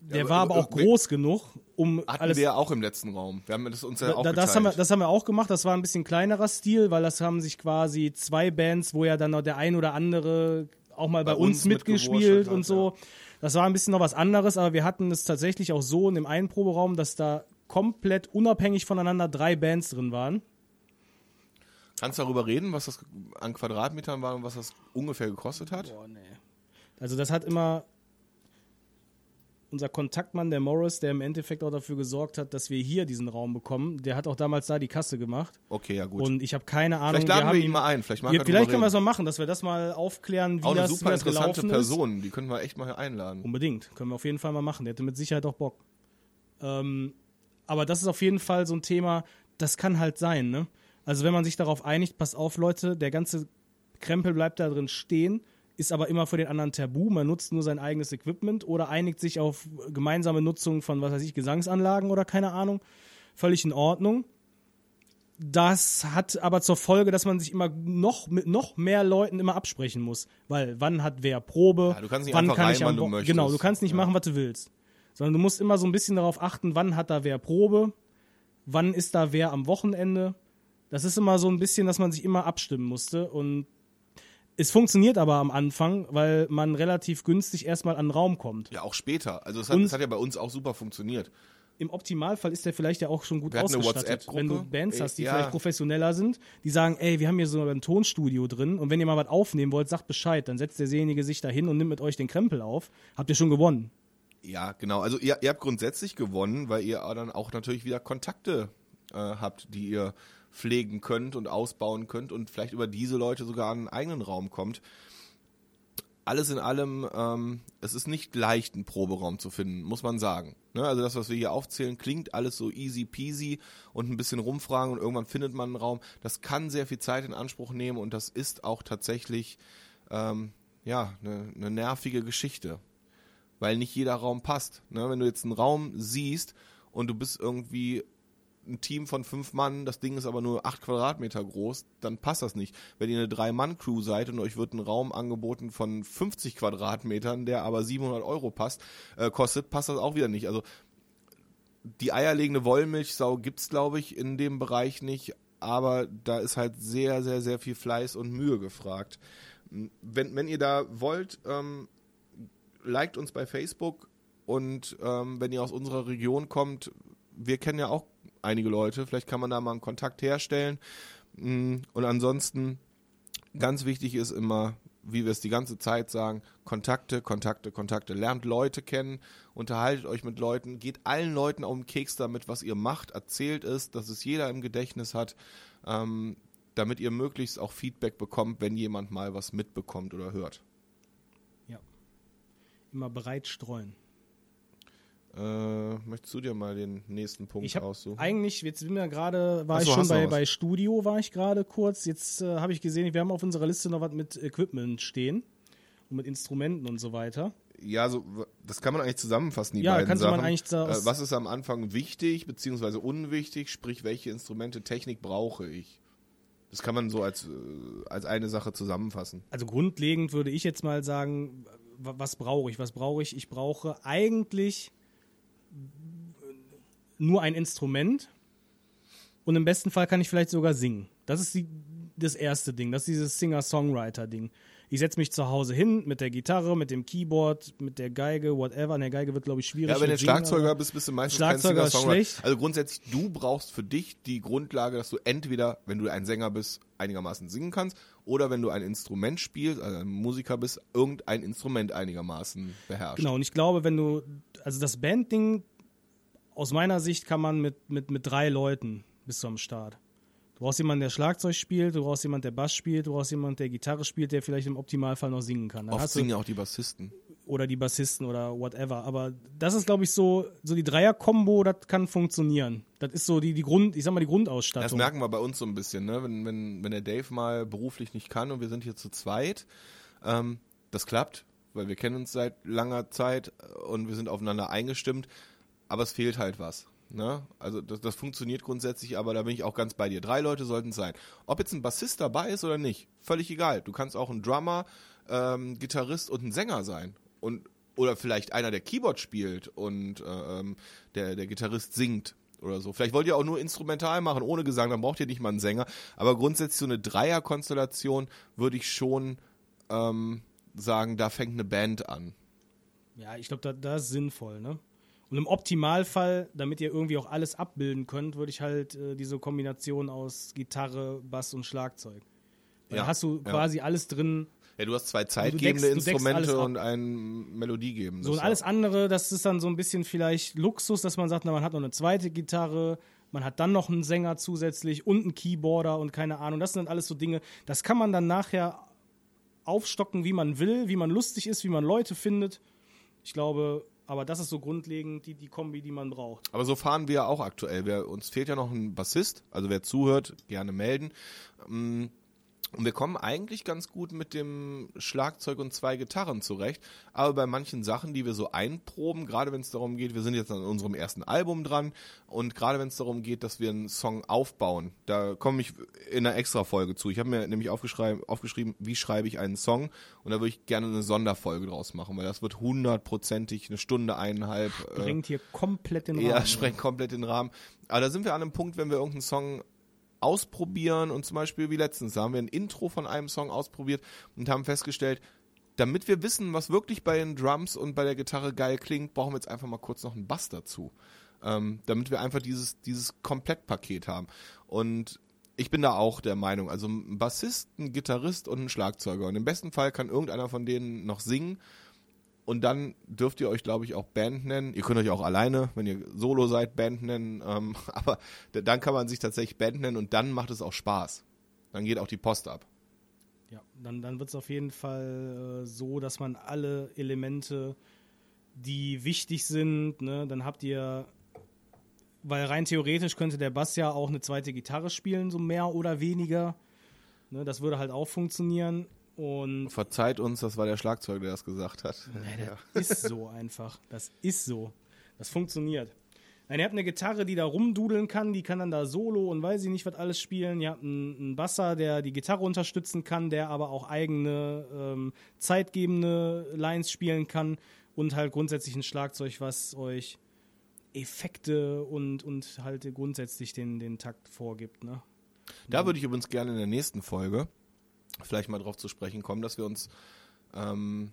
Der aber- war aber auch aber- groß genug, um Hatten alles. wir ja auch im letzten Raum. Wir haben das uns ja auch da, das, geteilt. haben wir, das haben wir auch gemacht. Das war ein bisschen kleinerer Stil, weil das haben sich quasi zwei Bands, wo ja dann noch der ein oder andere auch mal bei, Bei uns, uns mitgespielt und so. Das war ein bisschen noch was anderes, aber wir hatten es tatsächlich auch so in dem einen Proberaum, dass da komplett unabhängig voneinander drei Bands drin waren. Kannst du darüber reden, was das an Quadratmetern war und was das ungefähr gekostet hat? Boah, nee. Also das hat immer unser Kontaktmann, der Morris, der im Endeffekt auch dafür gesorgt hat, dass wir hier diesen Raum bekommen. Der hat auch damals da die Kasse gemacht. Okay, ja gut. Und ich habe keine Ahnung. Vielleicht laden wir, haben ihn mal ein. Vielleicht, er vielleicht können wir es mal machen, dass wir das mal aufklären, wie Auch eine das, wie super das interessante ist. Person. Die können wir echt mal einladen. Unbedingt, können wir auf jeden Fall mal machen. Der hätte mit Sicherheit auch Bock. Ähm, aber das ist auf jeden Fall so ein Thema, das kann halt sein, ne? Also wenn man sich darauf einigt, pass auf, Leute, der ganze Krempel bleibt da drin stehen, ist aber immer für den anderen tabu, man nutzt nur sein eigenes Equipment oder einigt sich auf gemeinsame Nutzung von, was weiß ich, Gesangsanlagen oder keine Ahnung. Völlig in Ordnung. Das hat aber zur Folge, dass man sich immer noch mit noch mehr Leuten immer absprechen muss. Weil wann hat wer Probe? Ja, du kannst nicht wann kann rein, ich wann du Bo- möchtest. Genau, du kannst nicht Ja. machen, was du willst. Sondern du musst immer so ein bisschen darauf achten, wann hat da wer Probe, wann ist da wer am Wochenende. Das ist immer so ein bisschen, dass man sich immer abstimmen musste. Und es funktioniert aber am Anfang, weil man relativ günstig erstmal an den Raum kommt. Ja, auch später. Also es hat, es hat ja bei uns auch super funktioniert. Im Optimalfall ist der vielleicht ja auch schon gut ausgestattet. Wenn du Bands hast, die Ja. vielleicht professioneller sind, die sagen, ey, wir haben hier so ein Tonstudio drin und wenn ihr mal was aufnehmen wollt, sagt Bescheid. Dann setzt derjenige sich da hin und nimmt mit euch den Krempel auf. Habt ihr schon gewonnen. Ja, genau. Also ihr, ihr habt grundsätzlich gewonnen, weil ihr dann auch natürlich wieder Kontakte äh, habt, die ihr pflegen könnt und ausbauen könnt und vielleicht über diese Leute sogar einen eigenen Raum kommt. Alles in allem, ähm, es ist nicht leicht, einen Proberaum zu finden, muss man sagen. Ne? Also das, was wir hier aufzählen, klingt alles so easy peasy und ein bisschen rumfragen und irgendwann findet man einen Raum. Das kann sehr viel Zeit in Anspruch nehmen und das ist auch tatsächlich ähm, ja eine, eine nervige Geschichte weil nicht jeder Raum passt. Ne? Wenn du jetzt einen Raum siehst und du bist irgendwie ein Team von fünf Mann, das Ding ist aber nur acht Quadratmeter groß, dann passt das nicht. Wenn ihr eine Drei-Mann-Crew seid und euch wird ein Raum angeboten von 50 Quadratmetern, der aber 700 Euro passt, äh, kostet, passt das auch wieder nicht. Also die eierlegende Wollmilchsau gibt's, glaube ich, in dem Bereich nicht, aber da ist halt sehr, sehr, sehr viel Fleiß und Mühe gefragt. Wenn, wenn ihr da wollt, ähm, liked uns bei Facebook und ähm, wenn ihr aus unserer Region kommt, wir kennen ja auch einige Leute, vielleicht kann man da mal einen Kontakt herstellen. Mm, Und ansonsten, ganz wichtig ist immer, wie wir es die ganze Zeit sagen, Kontakte, Kontakte, Kontakte. Lernt Leute kennen, unterhaltet euch mit Leuten, geht allen Leuten auf den Keks damit, was ihr macht, erzählt es, dass es jeder im Gedächtnis hat, ähm, damit ihr möglichst auch Feedback bekommt, wenn jemand mal was mitbekommt oder hört. Ja. Immer bereit streuen. Äh, möchtest du dir mal den nächsten Punkt Ich habe aussuchen? eigentlich, jetzt sind wir gerade, war Ach so, ich schon bei, bei Studio, war ich gerade kurz. Jetzt äh, habe ich gesehen, wir haben auf unserer Liste noch was mit Equipment stehen und mit Instrumenten und so weiter. Ja, so, das kann man eigentlich zusammenfassen, die Ja, beiden kannst Sachen. man eigentlich da äh, was ist am Anfang wichtig, beziehungsweise unwichtig, sprich, welche Instrumente, Technik brauche ich? Das kann man so als, äh, als eine Sache zusammenfassen. Also grundlegend würde ich jetzt mal sagen, wa- was brauche ich? Was brauche ich? Ich brauche eigentlich nur ein Instrument und im besten Fall kann ich vielleicht sogar singen. Das ist die, das erste Ding, das ist dieses Singer-Songwriter-Ding. Ich setze mich zu Hause hin mit der Gitarre, mit dem Keyboard, mit der Geige, whatever. An der Geige wird, glaube ich, schwierig. Ja, wenn du Schlagzeuger bist, bist du meistens Schlagzeuger ist schlecht. Also grundsätzlich, du brauchst für dich die Grundlage, dass du entweder, wenn du ein Sänger bist, einigermaßen singen kannst, oder wenn du ein Instrument spielst, also ein Musiker bist, irgendein Instrument einigermaßen beherrschst. Genau, und ich glaube, wenn du, also das Bandding, aus meiner Sicht kann man mit, mit, mit drei Leuten bis zum Start. Du brauchst jemanden, der Schlagzeug spielt, du brauchst jemanden, der Bass spielt, du brauchst jemanden, der Gitarre spielt, der vielleicht im Optimalfall noch singen kann. Dann Oft singen ja auch die Bassisten. oder die Bassisten oder whatever. Aber das ist, glaube ich, so, so die Dreier-Kombo, das kann funktionieren. Das ist so die, die Grund, ich sag mal, die Das Grundausstattung. merken wir bei uns so ein bisschen, ne? wenn, wenn, wenn der Dave mal beruflich nicht kann und wir sind hier zu zweit, ähm, das klappt, weil wir kennen uns seit langer Zeit und wir sind aufeinander eingestimmt, aber es fehlt halt was. Ne? Also das, das funktioniert grundsätzlich, aber da bin ich auch ganz bei dir. Drei Leute sollten es sein. Ob jetzt ein Bassist dabei ist oder nicht, völlig egal. Du kannst auch ein Drummer, ähm, Gitarrist und ein Sänger sein. Und, oder vielleicht einer, der Keyboard spielt und äh, ähm, der, der Gitarrist singt oder so. Vielleicht wollt ihr auch nur instrumental machen, ohne Gesang, dann braucht ihr nicht mal einen Sänger. Aber grundsätzlich so eine Dreierkonstellation würde ich schon ähm, sagen, da fängt eine Band an. Ja, ich glaube, da, das ist sinnvoll, ne? Und im Optimalfall, damit ihr irgendwie auch alles abbilden könnt, würde ich halt äh, diese Kombination aus Gitarre, Bass und Schlagzeug. Weil Ja, da hast du ja. quasi alles drin. Ja, du hast zwei zeitgebende deckst Instrumente und ein Melodiegeben. So und alles andere, das ist dann so ein bisschen vielleicht Luxus, dass man sagt, na, man hat noch eine zweite Gitarre, man hat dann noch einen Sänger zusätzlich und einen Keyboarder und keine Ahnung. Das sind dann alles so Dinge, das kann man dann nachher aufstocken, wie man will, wie man lustig ist, wie man Leute findet. Ich glaube, aber das ist so grundlegend die, die Kombi, die man braucht. Aber so fahren wir auch aktuell. Wir, uns fehlt ja noch ein Bassist, also wer zuhört, gerne melden. Und wir kommen eigentlich ganz gut mit dem Schlagzeug und zwei Gitarren zurecht. Aber bei manchen Sachen, die wir so einproben, gerade wenn es darum geht, wir sind jetzt an unserem ersten Album dran und gerade wenn es darum geht, dass wir einen Song aufbauen, da komme ich in einer extra Folge zu. Ich habe mir nämlich aufgeschrieben, aufgeschrieben, wie schreibe ich einen Song und da würde ich gerne eine Sonderfolge draus machen, weil das wird hundertprozentig eine Stunde, eineinhalb. äh, Bringt hier komplett den Rahmen. ja, sprengt komplett den Rahmen. Aber da sind wir an einem Punkt, wenn wir irgendeinen Song ausprobieren und zum Beispiel wie letztens, da haben wir ein Intro von einem Song ausprobiert und haben festgestellt, damit wir wissen, was wirklich bei den Drums und bei der Gitarre geil klingt, brauchen wir jetzt einfach mal kurz noch einen Bass dazu. Ähm, damit wir einfach dieses, dieses Komplettpaket haben. Und ich bin da auch der Meinung, also ein Bassist, ein Gitarrist und ein Schlagzeuger. Und im besten Fall kann irgendeiner von denen noch singen. Und dann dürft ihr euch, glaube ich, auch Band nennen. Ihr könnt euch auch alleine, wenn ihr Solo seid, Band nennen. Ähm, aber dann kann man sich tatsächlich Band nennen und dann macht es auch Spaß. Dann geht auch die Post ab. Ja, dann, dann wird es auf jeden Fall äh, so, dass man alle Elemente, die wichtig sind, ne, dann habt ihr, weil rein theoretisch könnte der Bass ja auch eine zweite Gitarre spielen, so mehr oder weniger. Ne, das würde halt auch funktionieren. Und Verzeiht uns, das war der Schlagzeuger, der das gesagt hat. das ist so einfach. Das ist so. Das funktioniert. Nein, ihr habt eine Gitarre, die da rumdudeln kann, die kann dann da Solo und weiß ich nicht, was alles spielen. Ihr habt einen, einen Basser, der die Gitarre unterstützen kann, der aber auch eigene ähm, zeitgebende Lines spielen kann und halt grundsätzlich ein Schlagzeug, was euch Effekte und, und halt grundsätzlich den, den Takt vorgibt. Ne? Da würde ich übrigens gerne in der nächsten Folge vielleicht mal drauf zu sprechen kommen, dass wir uns ähm,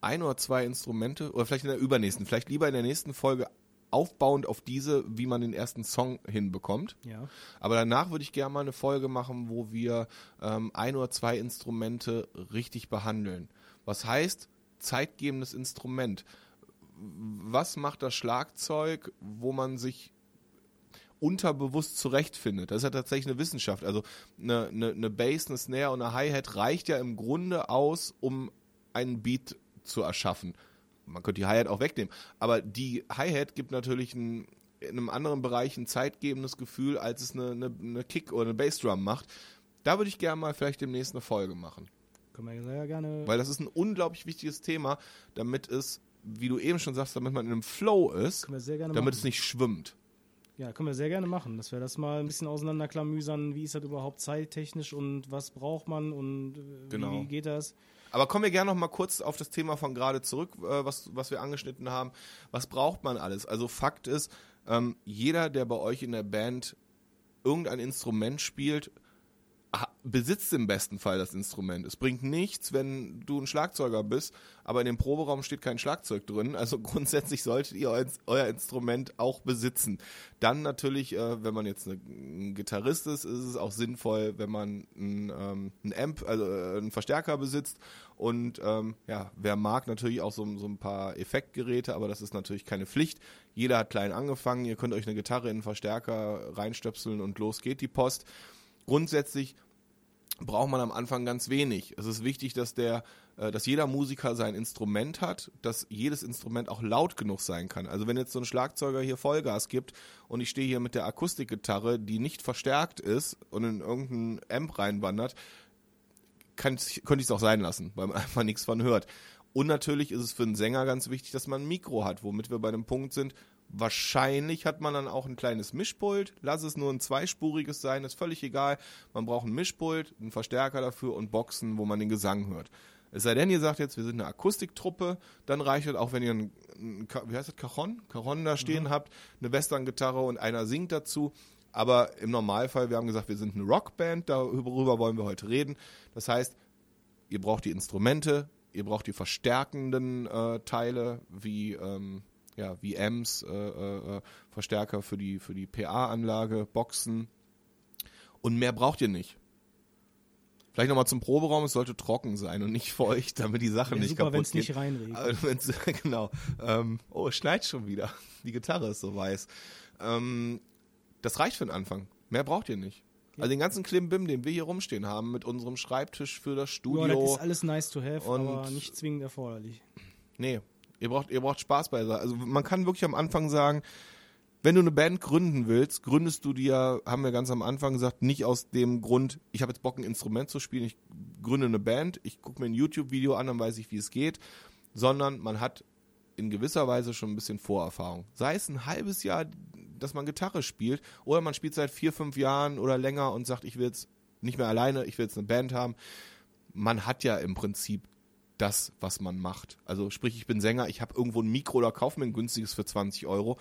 ein oder zwei Instrumente, oder vielleicht in der übernächsten, vielleicht lieber in der nächsten Folge aufbauend auf diese, wie man den ersten Song hinbekommt. Ja. Aber danach würde ich gerne mal eine Folge machen, wo wir ähm, ein oder zwei Instrumente richtig behandeln. Was heißt zeitgebendes Instrument? Was macht das Schlagzeug, wo man sich unterbewusst zurechtfindet? Das ist ja tatsächlich eine Wissenschaft. Also eine, eine, eine Bass, eine Snare und eine Hi-Hat reicht ja im Grunde aus, um einen Beat zu erschaffen. Man könnte die Hi-Hat auch wegnehmen. Aber die Hi-Hat gibt natürlich ein, in einem anderen Bereich ein zeitgebendes Gefühl, als es eine, eine, eine Kick oder eine Bassdrum macht. Da würde ich gerne mal vielleicht demnächst eine Folge machen. Können wir sehr gerne. Weil das ist ein unglaublich wichtiges Thema, damit es, wie du eben schon sagst, damit man in einem Flow ist, damit machen. es nicht schwimmt. Ja, können wir sehr gerne machen, dass wir das mal ein bisschen auseinanderklamüsern. Wie ist das überhaupt zeittechnisch und was braucht man und äh, Genau. wie, geht das? Aber kommen wir gerne noch mal kurz auf das Thema von gerade zurück, äh, was, was wir angeschnitten haben. Was braucht man alles? Also Fakt ist, ähm, jeder, der bei euch in der Band irgendein Instrument spielt, besitzt im besten Fall das Instrument. Es bringt nichts, wenn du ein Schlagzeuger bist, aber in dem Proberaum steht kein Schlagzeug drin. Also grundsätzlich solltet ihr euer Instrument auch besitzen. Dann natürlich, äh, wenn man jetzt ein Gitarrist ist, ist es auch sinnvoll, wenn man ein, ähm, Amp, also äh, einen Verstärker besitzt. Und ähm, ja, wer mag natürlich auch so, so ein paar Effektgeräte, aber das ist natürlich keine Pflicht. Jeder hat klein angefangen. Ihr könnt euch eine Gitarre in einen Verstärker reinstöpseln und los geht die Post. Grundsätzlich braucht man am Anfang ganz wenig. Es ist wichtig, dass der, äh, dass jeder Musiker sein Instrument hat, dass jedes Instrument auch laut genug sein kann. Also wenn jetzt so ein Schlagzeuger hier Vollgas gibt und ich stehe hier mit der Akustikgitarre, die nicht verstärkt ist und in irgendeinen Amp reinwandert, kann, könnte ich es auch sein lassen, weil man einfach nichts von hört. Und natürlich ist es für einen Sänger ganz wichtig, dass man ein Mikro hat, womit wir bei dem Punkt sind, Wahrscheinlich hat man dann auch ein kleines Mischpult. Lass es nur ein zweispuriges sein, ist völlig egal. Man braucht ein Mischpult, einen Verstärker dafür und Boxen, wo man den Gesang hört. Es sei denn, ihr sagt jetzt, wir sind eine Akustiktruppe, dann reicht es auch, wenn ihr ein, ein wie heißt das, Cajon? Cajon da stehen mhm. habt, eine Western-Gitarre und einer singt dazu. Aber im Normalfall, wir haben gesagt, wir sind eine Rockband, darüber wollen wir heute reden. Das heißt, ihr braucht die Instrumente, ihr braucht die verstärkenden äh, Teile, wie ähm, ja, wie Amps, äh, äh, äh, Verstärker für die, für die PA-Anlage, Boxen. Und mehr braucht ihr nicht. Vielleicht nochmal zum Proberaum, es sollte trocken sein und nicht feucht, damit die Sache nicht super, kaputt wenn's geht. Nicht reinregnet. genau. Ähm, oh, es schneit schon wieder. Die Gitarre ist so weiß. Ähm, das reicht für den Anfang. Mehr braucht ihr nicht. Also den ganzen Klimbim, den wir hier rumstehen haben, mit unserem Schreibtisch für das Studio. Ja, das ist alles nice to have, aber nicht zwingend erforderlich. Nee, Ihr braucht, ihr braucht Spaß bei Also man kann wirklich am Anfang sagen, wenn du eine Band gründen willst, gründest du dir, haben wir ganz am Anfang gesagt, nicht aus dem Grund, ich habe jetzt Bock, ein Instrument zu spielen, ich gründe eine Band, ich gucke mir ein YouTube-Video an, dann weiß ich, wie es geht, sondern man hat in gewisser Weise schon ein bisschen Vorerfahrung. Sei es ein halbes Jahr, dass man Gitarre spielt, oder man spielt seit vier, fünf Jahren oder länger und sagt, ich will jetzt nicht mehr alleine, ich will jetzt eine Band haben. Man hat ja im Prinzip das, was man macht. Also sprich, ich bin Sänger, ich habe irgendwo ein Mikro oder kaufe mir ein günstiges für 20 Euro.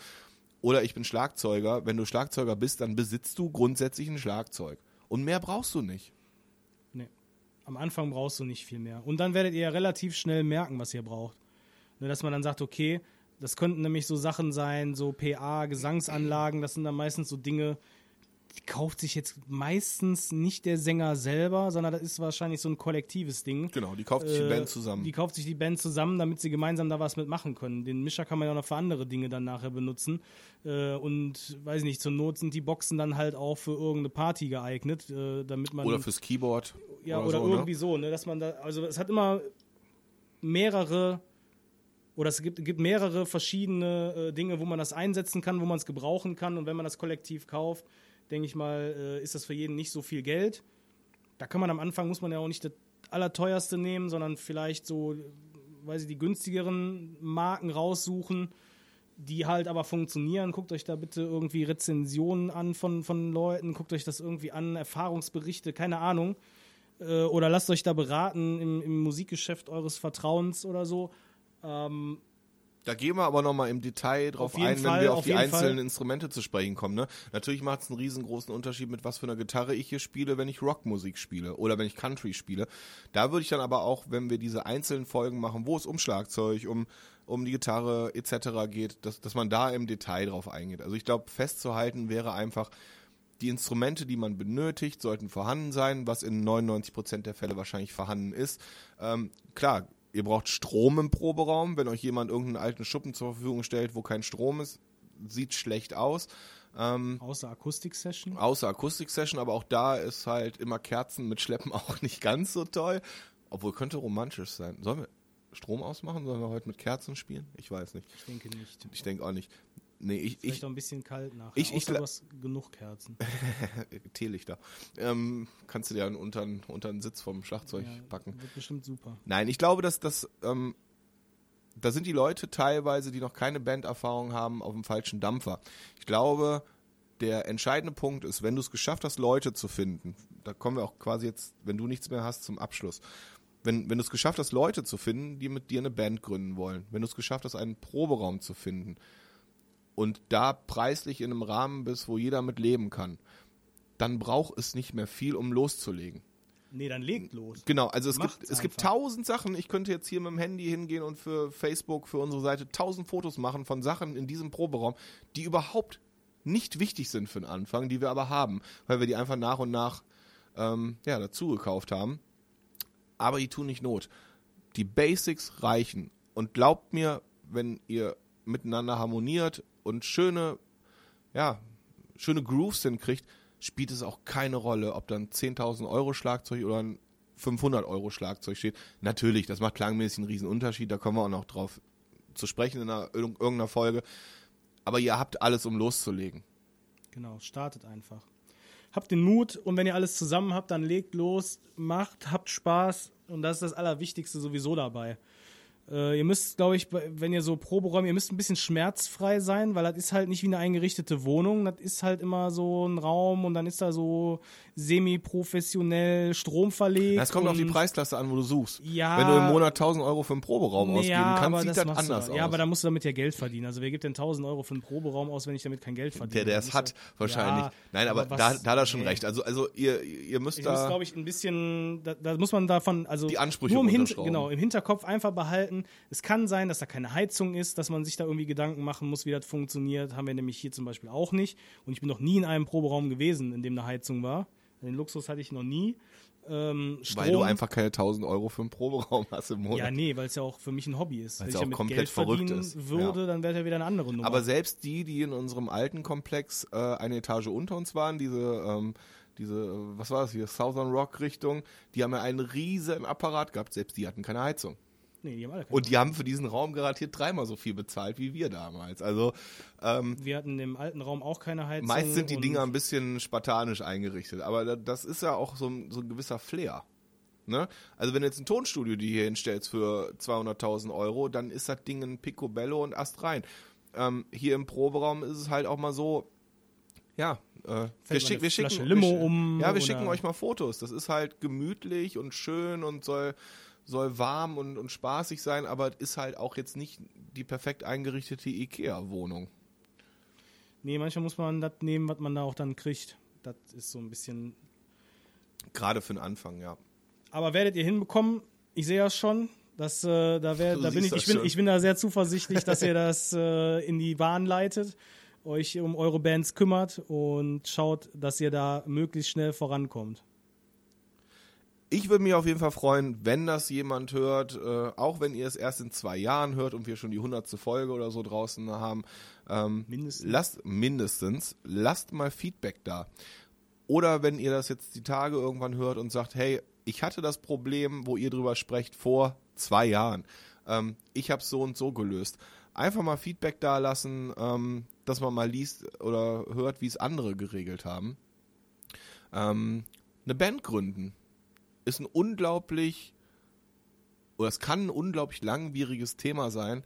Oder ich bin Schlagzeuger. Wenn du Schlagzeuger bist, dann besitzt du grundsätzlich ein Schlagzeug. Und mehr brauchst du nicht. Nee. Am Anfang brauchst du nicht viel mehr. Und dann werdet ihr relativ schnell merken, was ihr braucht. Ne, dass man dann sagt, okay, das könnten nämlich so Sachen sein, so PA, Gesangsanlagen, das sind dann meistens so Dinge, kauft sich jetzt meistens nicht der Sänger selber, sondern das ist wahrscheinlich so ein kollektives Ding. Genau, die kauft sich die Band zusammen. Die kauft sich die Band zusammen, damit sie gemeinsam da was mitmachen können. Den Mischer kann man ja auch noch für andere Dinge dann nachher benutzen. Äh, und weiß nicht, zur Not sind die Boxen dann halt auch für irgendeine Party geeignet, äh, damit man. Oder fürs Keyboard. Ja, oder, oder so, ne? irgendwie ne? so, ne? Dass man da, also es hat immer mehrere oder es gibt, gibt mehrere verschiedene äh, Dinge, wo man das einsetzen kann, wo man es gebrauchen kann. Und wenn man das kollektiv kauft, denke ich mal, äh, ist das für jeden nicht so viel Geld. Da kann man am Anfang, muss man ja auch nicht das Allerteuerste nehmen, sondern vielleicht so, weiß ich, die günstigeren Marken raussuchen, die halt aber funktionieren. Guckt euch da bitte irgendwie Rezensionen an von, von Leuten, guckt euch das irgendwie an, Erfahrungsberichte, keine Ahnung. Äh, oder lasst euch da beraten im, im Musikgeschäft eures Vertrauens oder so. Ähm, da gehen wir aber nochmal im Detail drauf ein, Fall, wenn wir auf, auf die einzelnen Fall. Instrumente zu sprechen kommen. Ne? Natürlich macht es einen riesengroßen Unterschied, mit was für einer Gitarre ich hier spiele, wenn ich Rockmusik spiele oder wenn ich Country spiele. Da würde ich dann aber auch, wenn wir diese einzelnen Folgen machen, wo es um Schlagzeug, um, um die Gitarre etc. geht, dass, dass man da im Detail drauf eingeht. Also ich glaube, festzuhalten wäre einfach, die Instrumente, die man benötigt, sollten vorhanden sein, was in 99% der Fälle wahrscheinlich vorhanden ist. Ähm, klar, Ihr braucht Strom im Proberaum. Wenn euch jemand irgendeinen alten Schuppen zur Verfügung stellt, wo kein Strom ist, sieht schlecht aus. Ähm, außer Akustik-Session? Außer Akustik-Session, aber auch da ist halt immer Kerzen mit Schleppen auch nicht ganz so toll. Obwohl könnte romantisch sein. Sollen wir Strom ausmachen? Sollen wir heute mit Kerzen spielen? Ich weiß nicht. Ich denke nicht. Ich denke auch nicht. Nee, ich, Vielleicht ich, auch ein bisschen kalt nachher. Ich, ich, du hast genug Kerzen. Teelichter. Ähm, kannst du dir dann unter, unter den Sitz vom Schlagzeug ja, packen. Wird bestimmt super. Nein, ich glaube, dass das, ähm, da sind die Leute teilweise, die noch keine Banderfahrung haben, auf dem falschen Dampfer. Ich glaube, der entscheidende Punkt ist, wenn du es geschafft hast, Leute zu finden, da kommen wir auch quasi jetzt, wenn du nichts mehr hast, zum Abschluss. Wenn, wenn du es geschafft hast, Leute zu finden, die mit dir eine Band gründen wollen, wenn du es geschafft hast, einen Proberaum zu finden, und da preislich in einem Rahmen bist, wo jeder mit leben kann, dann braucht es nicht mehr viel, um loszulegen. Nee, dann legt los. Genau, also es Macht's gibt, es gibt tausend Sachen. Ich könnte jetzt hier mit dem Handy hingehen und für Facebook, für unsere Seite tausend Fotos machen von Sachen in diesem Proberaum, die überhaupt nicht wichtig sind für den Anfang, die wir aber haben, weil wir die einfach nach und nach ähm, ja, dazu gekauft haben. Aber die tun nicht Not. Die Basics reichen. Und glaubt mir, wenn ihr miteinander harmoniert und schöne, ja, schöne Grooves hinkriegt, spielt es auch keine Rolle, ob dann 10.000 Euro Schlagzeug oder ein 500 Euro Schlagzeug steht. Natürlich, das macht klangmäßig einen riesen Unterschied, da kommen wir auch noch drauf zu sprechen in einer, irg- irgendeiner Folge. Aber ihr habt alles, um loszulegen. Genau, startet einfach. Habt den Mut und wenn ihr alles zusammen habt, dann legt los, macht, habt Spaß und das ist das Allerwichtigste sowieso dabei. Äh, ihr müsst, glaube ich, wenn ihr so Proberäume, ihr müsst ein bisschen schmerzfrei sein, weil das ist halt nicht wie eine eingerichtete Wohnung. Das ist halt immer so ein Raum und dann ist da so semi-professionell Strom verlegt. Das kommt auf die Preisklasse an, wo du suchst. Ja. Wenn du im Monat 1000 Euro für einen Proberaum ausgeben ja, kannst, aber sieht das, du anders da. aus. Ja, aber da musst du damit ja Geld verdienen. Also wer gibt denn 1000 Euro für einen Proberaum aus, wenn ich damit kein Geld verdiene? der, der es Das hat, ist wahrscheinlich. Ja, Nein, aber, was- da, da hat er schon nee. recht. Also, also ihr, ihr müsst Ich da. glaube ich, ein bisschen, da, da muss man davon, also Die Ansprüche nur im, Hin runterschrauben. genau, im Hinterkopf einfach behalten. Es kann sein, dass da keine Heizung ist, dass man sich da irgendwie Gedanken machen muss, wie das funktioniert. Haben wir nämlich hier zum Beispiel auch nicht. Und ich bin noch nie in einem Proberaum gewesen, in dem eine Heizung war. Den Luxus hatte ich noch nie. Ähm, weil du einfach keine 1000 Euro für einen Proberaum hast im Monat. ja, nee, weil es ja auch für mich ein Hobby ist. Wenn Weil's ich ja auch damit komplett Geld verrückt ist. würde, dann wäre ja wieder eine andere Nummer. Aber selbst die, die in unserem alten Komplex äh, eine Etage unter uns waren, diese, ähm, diese, äh, was war das hier, Southern Rock Richtung, die haben ja einen riesen Apparat gehabt, selbst die hatten keine Heizung. Nee, die haben alle Und die haben für diesen Raum garantiert dreimal so viel bezahlt wie wir damals. Also ähm, Wir hatten im alten Raum auch keine Heizung. meist sind die Dinger ein bisschen spartanisch eingerichtet, aber da- das ist ja auch so ein, so ein gewisser Flair. Ne? Also wenn du jetzt ein Tonstudio die hier hinstellst für 200.000 Euro, dann ist das Ding ein Picobello und Ast rein. Ähm, hier im Proberaum ist es halt auch mal so, ja, äh, wir, schick, wir schicken Limo wir, um Ja, wir schicken euch mal Fotos. Das ist halt gemütlich und schön und soll, soll warm und, und spaßig sein, aber es ist halt auch jetzt nicht die perfekt eingerichtete Ikea-Wohnung. Nee, manchmal muss man das nehmen, was man da auch dann kriegt. Das ist so ein bisschen. Gerade für den Anfang, ja. Aber werdet ihr hinbekommen? Ich sehe das schon. Das, äh, da wär, da bin ich, ich, bin, ich bin da sehr zuversichtlich, dass ihr das äh, in die Bahn leitet, euch um eure Bands kümmert und schaut, dass ihr da möglichst schnell vorankommt. Ich würde mich auf jeden Fall freuen, wenn das jemand hört, äh, auch wenn ihr es erst in zwei Jahren hört und wir schon die hundertste Folge oder so draußen haben. Ähm, Mindestens. Lasst, mindestens. Lasst mal Feedback da. Oder wenn ihr das jetzt die Tage irgendwann hört und sagt, hey, ich hatte das Problem, wo ihr drüber sprecht, vor zwei Jahren. Ähm, ich habe so und so gelöst. Einfach mal Feedback da lassen, ähm, dass man mal liest oder hört, wie es andere geregelt haben. Ähm, eine Band gründen ist ein unglaublich, oder es kann ein unglaublich langwieriges Thema sein,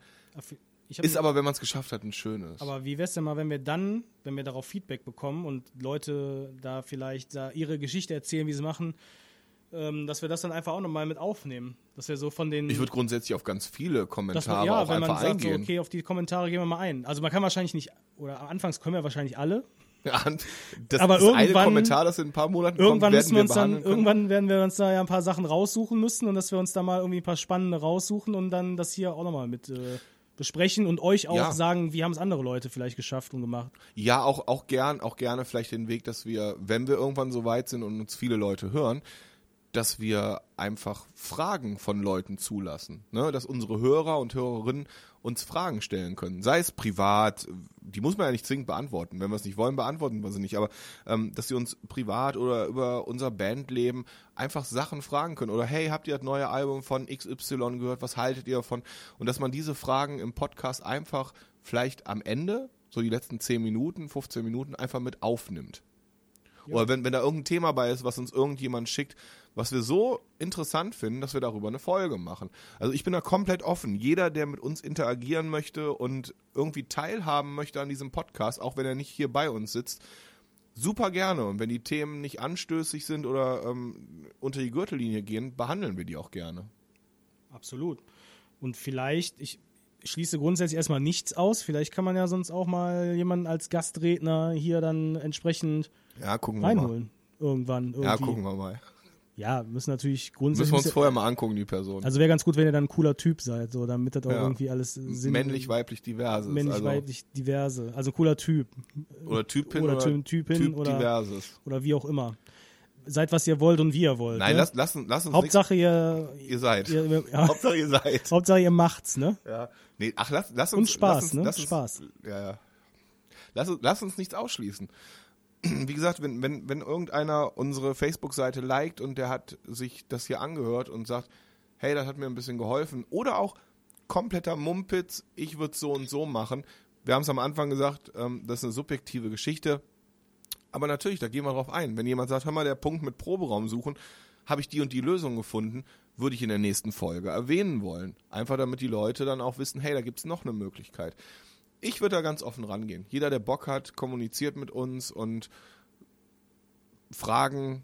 ist aber, wenn man es geschafft hat, ein schönes. Aber wie wär's denn mal, wenn wir dann, wenn wir darauf Feedback bekommen und Leute da vielleicht da ihre Geschichte erzählen, wie sie machen, ähm, dass wir das dann einfach auch nochmal mit aufnehmen. Dass wir so von den. ich würde grundsätzlich auf ganz viele dass man, Kommentare ja, auch wenn man einfach sagt, so, eingehen. okay, auf die Kommentare gehen wir mal ein. Also man kann wahrscheinlich nicht, oder anfangs können wir wahrscheinlich alle. Das Aber irgendwann- Kommentar, das in ein paar Monaten Irgendwann kommt, müssen wir uns dann, irgendwann werden wir uns da ja ein paar Sachen raussuchen müssen und dass wir uns da mal irgendwie ein paar spannende raussuchen und dann das hier auch nochmal mit äh, besprechen und euch auch Ja. sagen, wie haben es andere Leute vielleicht geschafft und gemacht. Ja, auch, auch gern, auch gerne vielleicht den Weg, dass wir, wenn wir irgendwann so weit sind und uns viele Leute hören, dass wir einfach Fragen von Leuten zulassen. Ne? Dass unsere Hörer und Hörerinnen uns Fragen stellen können. Sei es privat, die muss man ja nicht zwingend beantworten. Wenn wir es nicht wollen, beantworten wir sie nicht. Aber ähm, dass sie uns privat oder über unser Bandleben einfach Sachen fragen können. Oder hey, habt ihr das neue Album von XY gehört? Was haltet ihr davon? Und dass man diese Fragen im Podcast einfach vielleicht am Ende, so die letzten 10 Minuten, 15 Minuten, einfach mit aufnimmt. Oder wenn, wenn da irgendein Thema bei ist, was uns irgendjemand schickt, was wir so interessant finden, dass wir darüber eine Folge machen. Also ich bin da komplett offen. Jeder, der mit uns interagieren möchte und irgendwie teilhaben möchte an diesem Podcast, auch wenn er nicht hier bei uns sitzt, super gerne. Und wenn die Themen nicht anstößig sind oder ähm, unter die Gürtellinie gehen, behandeln wir die auch gerne. Absolut. Und vielleicht, ich schließe grundsätzlich erstmal nichts aus. Vielleicht kann man ja sonst auch mal jemanden als Gastredner hier dann entsprechend Ja, gucken wir mal. Irgendwann. Irgendwie. Ja, gucken wir mal. Ja, müssen natürlich Müssen grundsätzlich. wir uns vorher mal angucken, die Person. also wäre ganz gut, wenn ihr dann ein cooler Typ seid, so damit das auch Ja. irgendwie alles Sinn männlich, weiblich, diverses. männlich, also, weiblich, diverse. Also cooler Typ. Oder Typin oder oder, Typ- Typin Typ oder- diverses. Oder wie auch immer. Seid, was ihr wollt und wie ihr wollt. Nein, ne? lass, lass, uns- lass uns Hauptsache ihr, nix, ihr seid. ihr ja, Hauptsache ihr seid. Hauptsache ihr macht's, ne? Ja. Nee, ach, lass, lass uns. Und Spaß, lass uns, ne? Lass uns, Spaß. Ja, ja. Lass, lass uns nichts ausschließen. Wie gesagt, wenn, wenn, wenn irgendeiner unsere Facebook-Seite liked und der hat sich das hier angehört und sagt, hey, das hat mir ein bisschen geholfen. Oder auch kompletter Mumpitz, ich würde so und so machen. Wir haben es am Anfang gesagt, ähm, das ist eine subjektive Geschichte. Aber natürlich, da gehen wir drauf ein. Wenn jemand sagt, hör mal, der Punkt mit Proberaum suchen, habe ich die und die Lösung gefunden, würde ich in der nächsten Folge erwähnen wollen. Einfach damit die Leute dann auch wissen, hey, da gibt es noch eine Möglichkeit. Ich würde da ganz offen rangehen. Jeder, der Bock hat, kommuniziert mit uns und Fragen,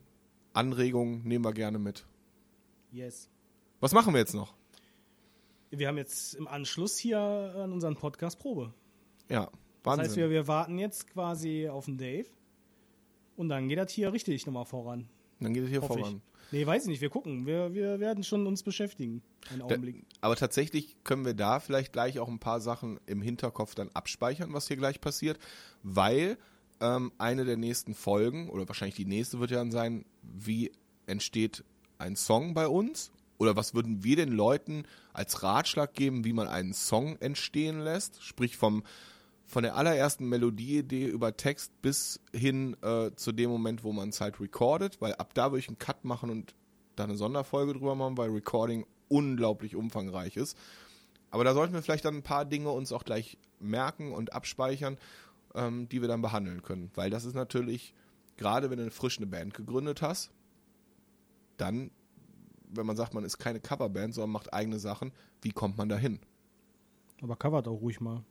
Anregungen nehmen wir gerne mit. Yes. Was machen wir jetzt noch? Wir haben jetzt im Anschluss hier an unseren Podcast Probe. Ja, Das Wahnsinn. heißt, wir, wir warten jetzt quasi auf den Dave. Und dann geht das hier richtig nochmal voran. dann geht es hier Hoffe voran. ich. Nee, weiß ich nicht. Wir gucken. Wir, wir werden schon uns beschäftigen. Einen Da, Augenblick. aber tatsächlich können wir da vielleicht gleich auch ein paar Sachen im Hinterkopf dann abspeichern, was hier gleich passiert, weil ähm, eine der nächsten Folgen, oder wahrscheinlich die nächste wird ja dann sein, wie entsteht ein Song bei uns? Oder was würden wir den Leuten als Ratschlag geben, wie man einen Song entstehen lässt? Sprich vom, von der allerersten Melodieidee über Text bis hin äh, zu dem Moment, wo man es halt recordet, weil ab da würde ich einen Cut machen und da eine Sonderfolge drüber machen, weil Recording unglaublich umfangreich ist. Aber da sollten wir vielleicht dann ein paar Dinge uns auch gleich merken und abspeichern, ähm, die wir dann behandeln können. Weil das ist natürlich, gerade wenn du eine frisch Band gegründet hast, dann, wenn man sagt, man ist keine Coverband, sondern macht eigene Sachen, wie kommt man da hin? Aber covert auch ruhig mal.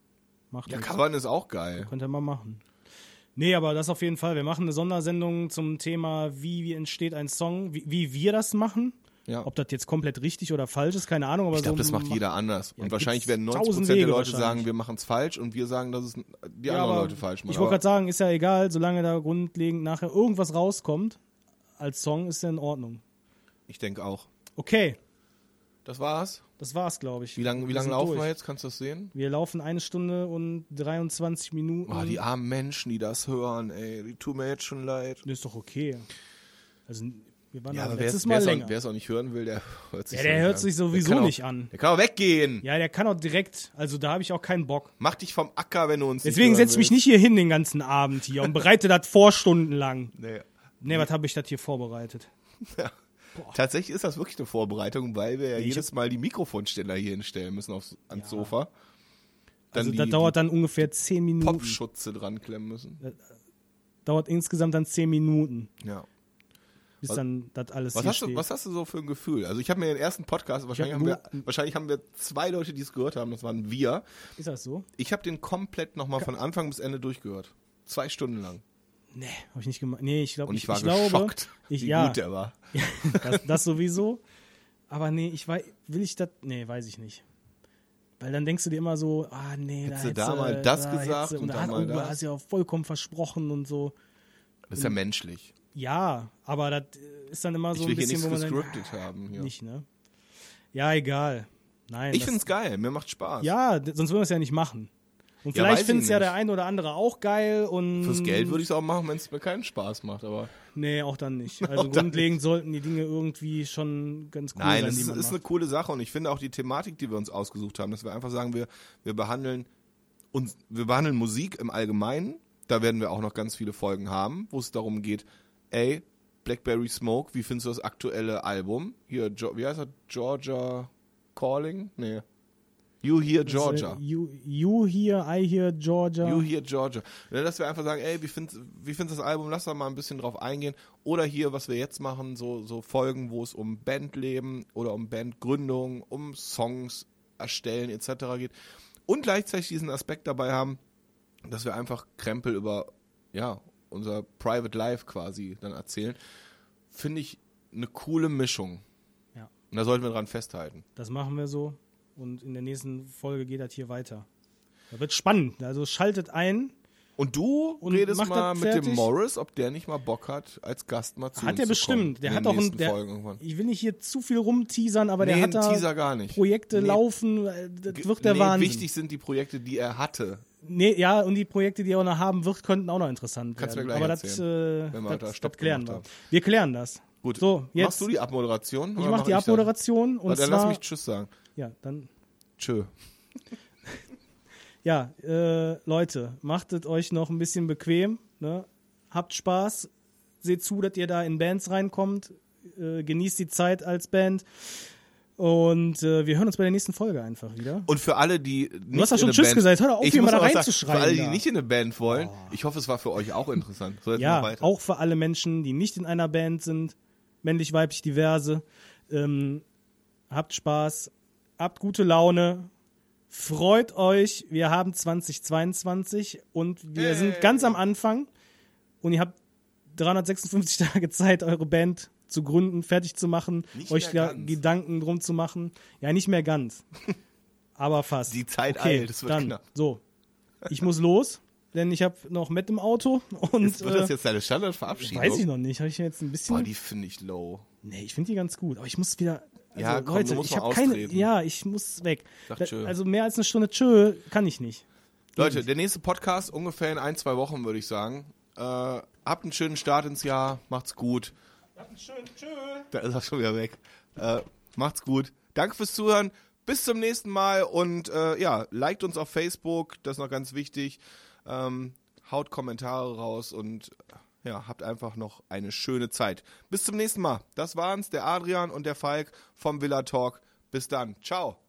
Macht Ja, nichts. Covern ist auch geil. Könnt ihr mal machen. Nee, aber das auf jeden Fall. Wir machen eine Sondersendung zum Thema, wie, wie entsteht ein Song, wie, wie wir das machen. Ja. Ob das jetzt komplett richtig oder falsch ist, keine Ahnung. Aber Ich glaube, so das macht ma- jeder anders. Ja, und wahrscheinlich werden 90% tausend der Leute sagen, wir machen es falsch und wir sagen, dass es die Ja, anderen Leute falsch machen. Ich wollte gerade sagen, ist ja egal, solange da grundlegend nachher irgendwas rauskommt, als Song ist ja in Ordnung. ich denke auch. Okay, Das war's. das war's, glaube ich. Wie lange wie lang laufen durch. wir jetzt? Kannst du das sehen? Wir laufen eine Stunde und 23 Minuten. Oh, die armen Menschen, die das hören, ey, die tun mir jetzt schon leid. Das ist doch okay. Also, wir waren Ja, ja, aber wer letztes es Mal auch, länger. wer's auch nicht hören will, der hört sich Ja, der hört sich sowieso auch, nicht an. Der kann auch weggehen. Ja, der kann auch direkt, also da habe ich auch keinen Bock. Mach dich vom Acker, wenn du uns Deswegen setze ich mich nicht hier hin den ganzen Abend hier und bereite das vor stundenlang. Nee. Nee, was habe ich das hier vorbereitet? Tatsächlich ist das wirklich eine Vorbereitung, weil wir ja ich jedes Mal die Mikrofonständer hier hinstellen müssen aufs, ans Ja. Sofa. Dann Also die, das dauert dann ungefähr 10 die Minuten. Popschutze dran klemmen müssen. Dauert insgesamt dann 10 Minuten, Ja. bis Was- dann das alles Was hast, du, steht. was hast du so für ein Gefühl? Also ich habe mir den ersten Podcast, wahrscheinlich hab haben, wir, wahrscheinlich haben wir zwei Leute, die es gehört haben, das waren wir. Ist das so? Ich habe den komplett nochmal von Anfang bis Ende durchgehört. Zwei Stunden lang. Nee, habe ich nicht gemacht. Nee, ich glaube, Und ich war glaube, geschockt, ich, wie ja, gut der war. das, das sowieso. Aber nee, ich weiß, will ich das, nee, weiß ich nicht. Weil dann denkst du dir immer so, ah nee, Hättest du da, da hättest mal du- das da gesagt und und da da hat, mal das? hast du ja vollkommen versprochen und so. Das ist ja menschlich. Ja, aber das ist dann immer so ich will ein hier bisschen, nichts wo man denkt, gescriptet haben. Hier. ah, nicht, ne? Ja, egal. Nein. Ich finde es geil, mir macht Spaß. Ja, sonst würden wir es ja nicht machen. Und Ja, vielleicht ich findet es ja nicht. der ein oder andere auch geil und. Fürs Geld würde ich es auch machen, wenn es mir keinen Spaß macht, aber. Nee, auch dann nicht. Also grundlegend sollten die Dinge irgendwie schon ganz cool Nein, sein, es die ist, eine coole Sache und ich finde auch die Thematik, die wir uns ausgesucht haben, dass wir einfach sagen, wir, wir behandeln uns, wir behandeln Musik im Allgemeinen. Da werden wir auch noch ganz viele Folgen haben, wo es darum geht, ey, Blackberry Smoke, wie findest du das aktuelle Album? Hier, Jo- wie heißt das? Georgia Calling? Nee. You Hear Georgia. Also, you, you here, I hear Georgia. You Hear Georgia. Ne, Dass wir einfach sagen, ey, wie findest wie das Album? Lass da mal ein bisschen drauf eingehen. Oder hier, was wir jetzt machen, so, so Folgen, wo es um Bandleben oder um Bandgründung, um Songs erstellen etc. geht. Und gleichzeitig diesen Aspekt dabei haben, dass wir einfach Krempel über, ja, unser Private Life quasi dann erzählen. Finde ich eine coole Mischung. Ja. Und da sollten wir dran festhalten. Das machen wir so. Und in der nächsten Folge geht das hier weiter. Da wird spannend. Also schaltet ein. Und du Und redest mal das mit dem. Morris, ob der nicht mal Bock hat, als Gast mal zu Hat er bestimmt. Der hat auch einen. Der, irgendwann. ich will nicht hier zu viel rumteasern, aber der Nee, hat einen da Teaser gar nicht. Projekte Nee. laufen. äh, Das wird der nee, Wahnsinn. Wichtig sind die Projekte, die er hatte. Nee, ja, und die Projekte, die er auch noch haben wird, könnten auch noch interessant Kannst du werden. mir gleich aber das, erzählen, äh, wenn wir das, da das Stopp klären wir. Wir klären das. Gut. So, jetzt. Machst du die Abmoderation? ich mache die das? Abmoderation und dann lass mich Tschüss sagen. Ja, dann. Tschö. Ja, äh, Leute, machtet euch noch ein bisschen bequem. Ne? Habt Spaß. Seht zu, dass ihr da in Bands reinkommt. Äh, genießt die Zeit als Band. Und äh, wir hören uns bei der nächsten Folge einfach wieder. Und für alle, die nicht hast ja in schon Tschüss Band, gesagt. Hör doch auf, hier mal da reinzuschreien Für alle, die. Oh. nicht in eine Band wollen, ich hoffe, es war für euch auch interessant. So, Ja, auch für alle Menschen, die nicht in einer Band sind, männlich, weiblich, diverse. Ähm, habt Spaß, habt gute Laune, freut euch. Wir haben 2022 und wir Hey. sind ganz am Anfang und ihr habt 356 Tage Zeit, eure Band zu gründen, fertig zu machen, Nicht euch. Gedanken drum zu machen. Ja, nicht mehr ganz, aber fast. Die Zeit okay, eilt, es wird dann, knapp. So, ich muss los, denn ich habe noch Matt im Auto und Jetzt wird das äh, jetzt deine Standardverabschiedung? Weiß ich noch nicht. Habe ich jetzt ein bisschen. Boah, die finde ich low. nee, ich finde die ganz gut. Aber ich muss wieder. Also, Ja, komm, Leute, ich habe keine. Ja, ich muss weg. Da-. Also mehr als eine Stunde Tschö kann ich nicht. Leute, der nächste Podcast ungefähr in ein, zwei Wochen, würde ich sagen. Äh, habt einen schönen Start ins Jahr. Macht's gut. Schön, tschö. Da ist er schon wieder weg. Äh, macht's gut. Danke fürs Zuhören. Bis zum nächsten Mal und äh, ja, liked uns auf Facebook, das ist noch ganz wichtig. Ähm, haut Kommentare raus und äh, ja, habt einfach noch eine schöne Zeit. Bis zum nächsten Mal. Das waren's, der Adrian und der Falk vom Villa Talk. Bis dann. Ciao.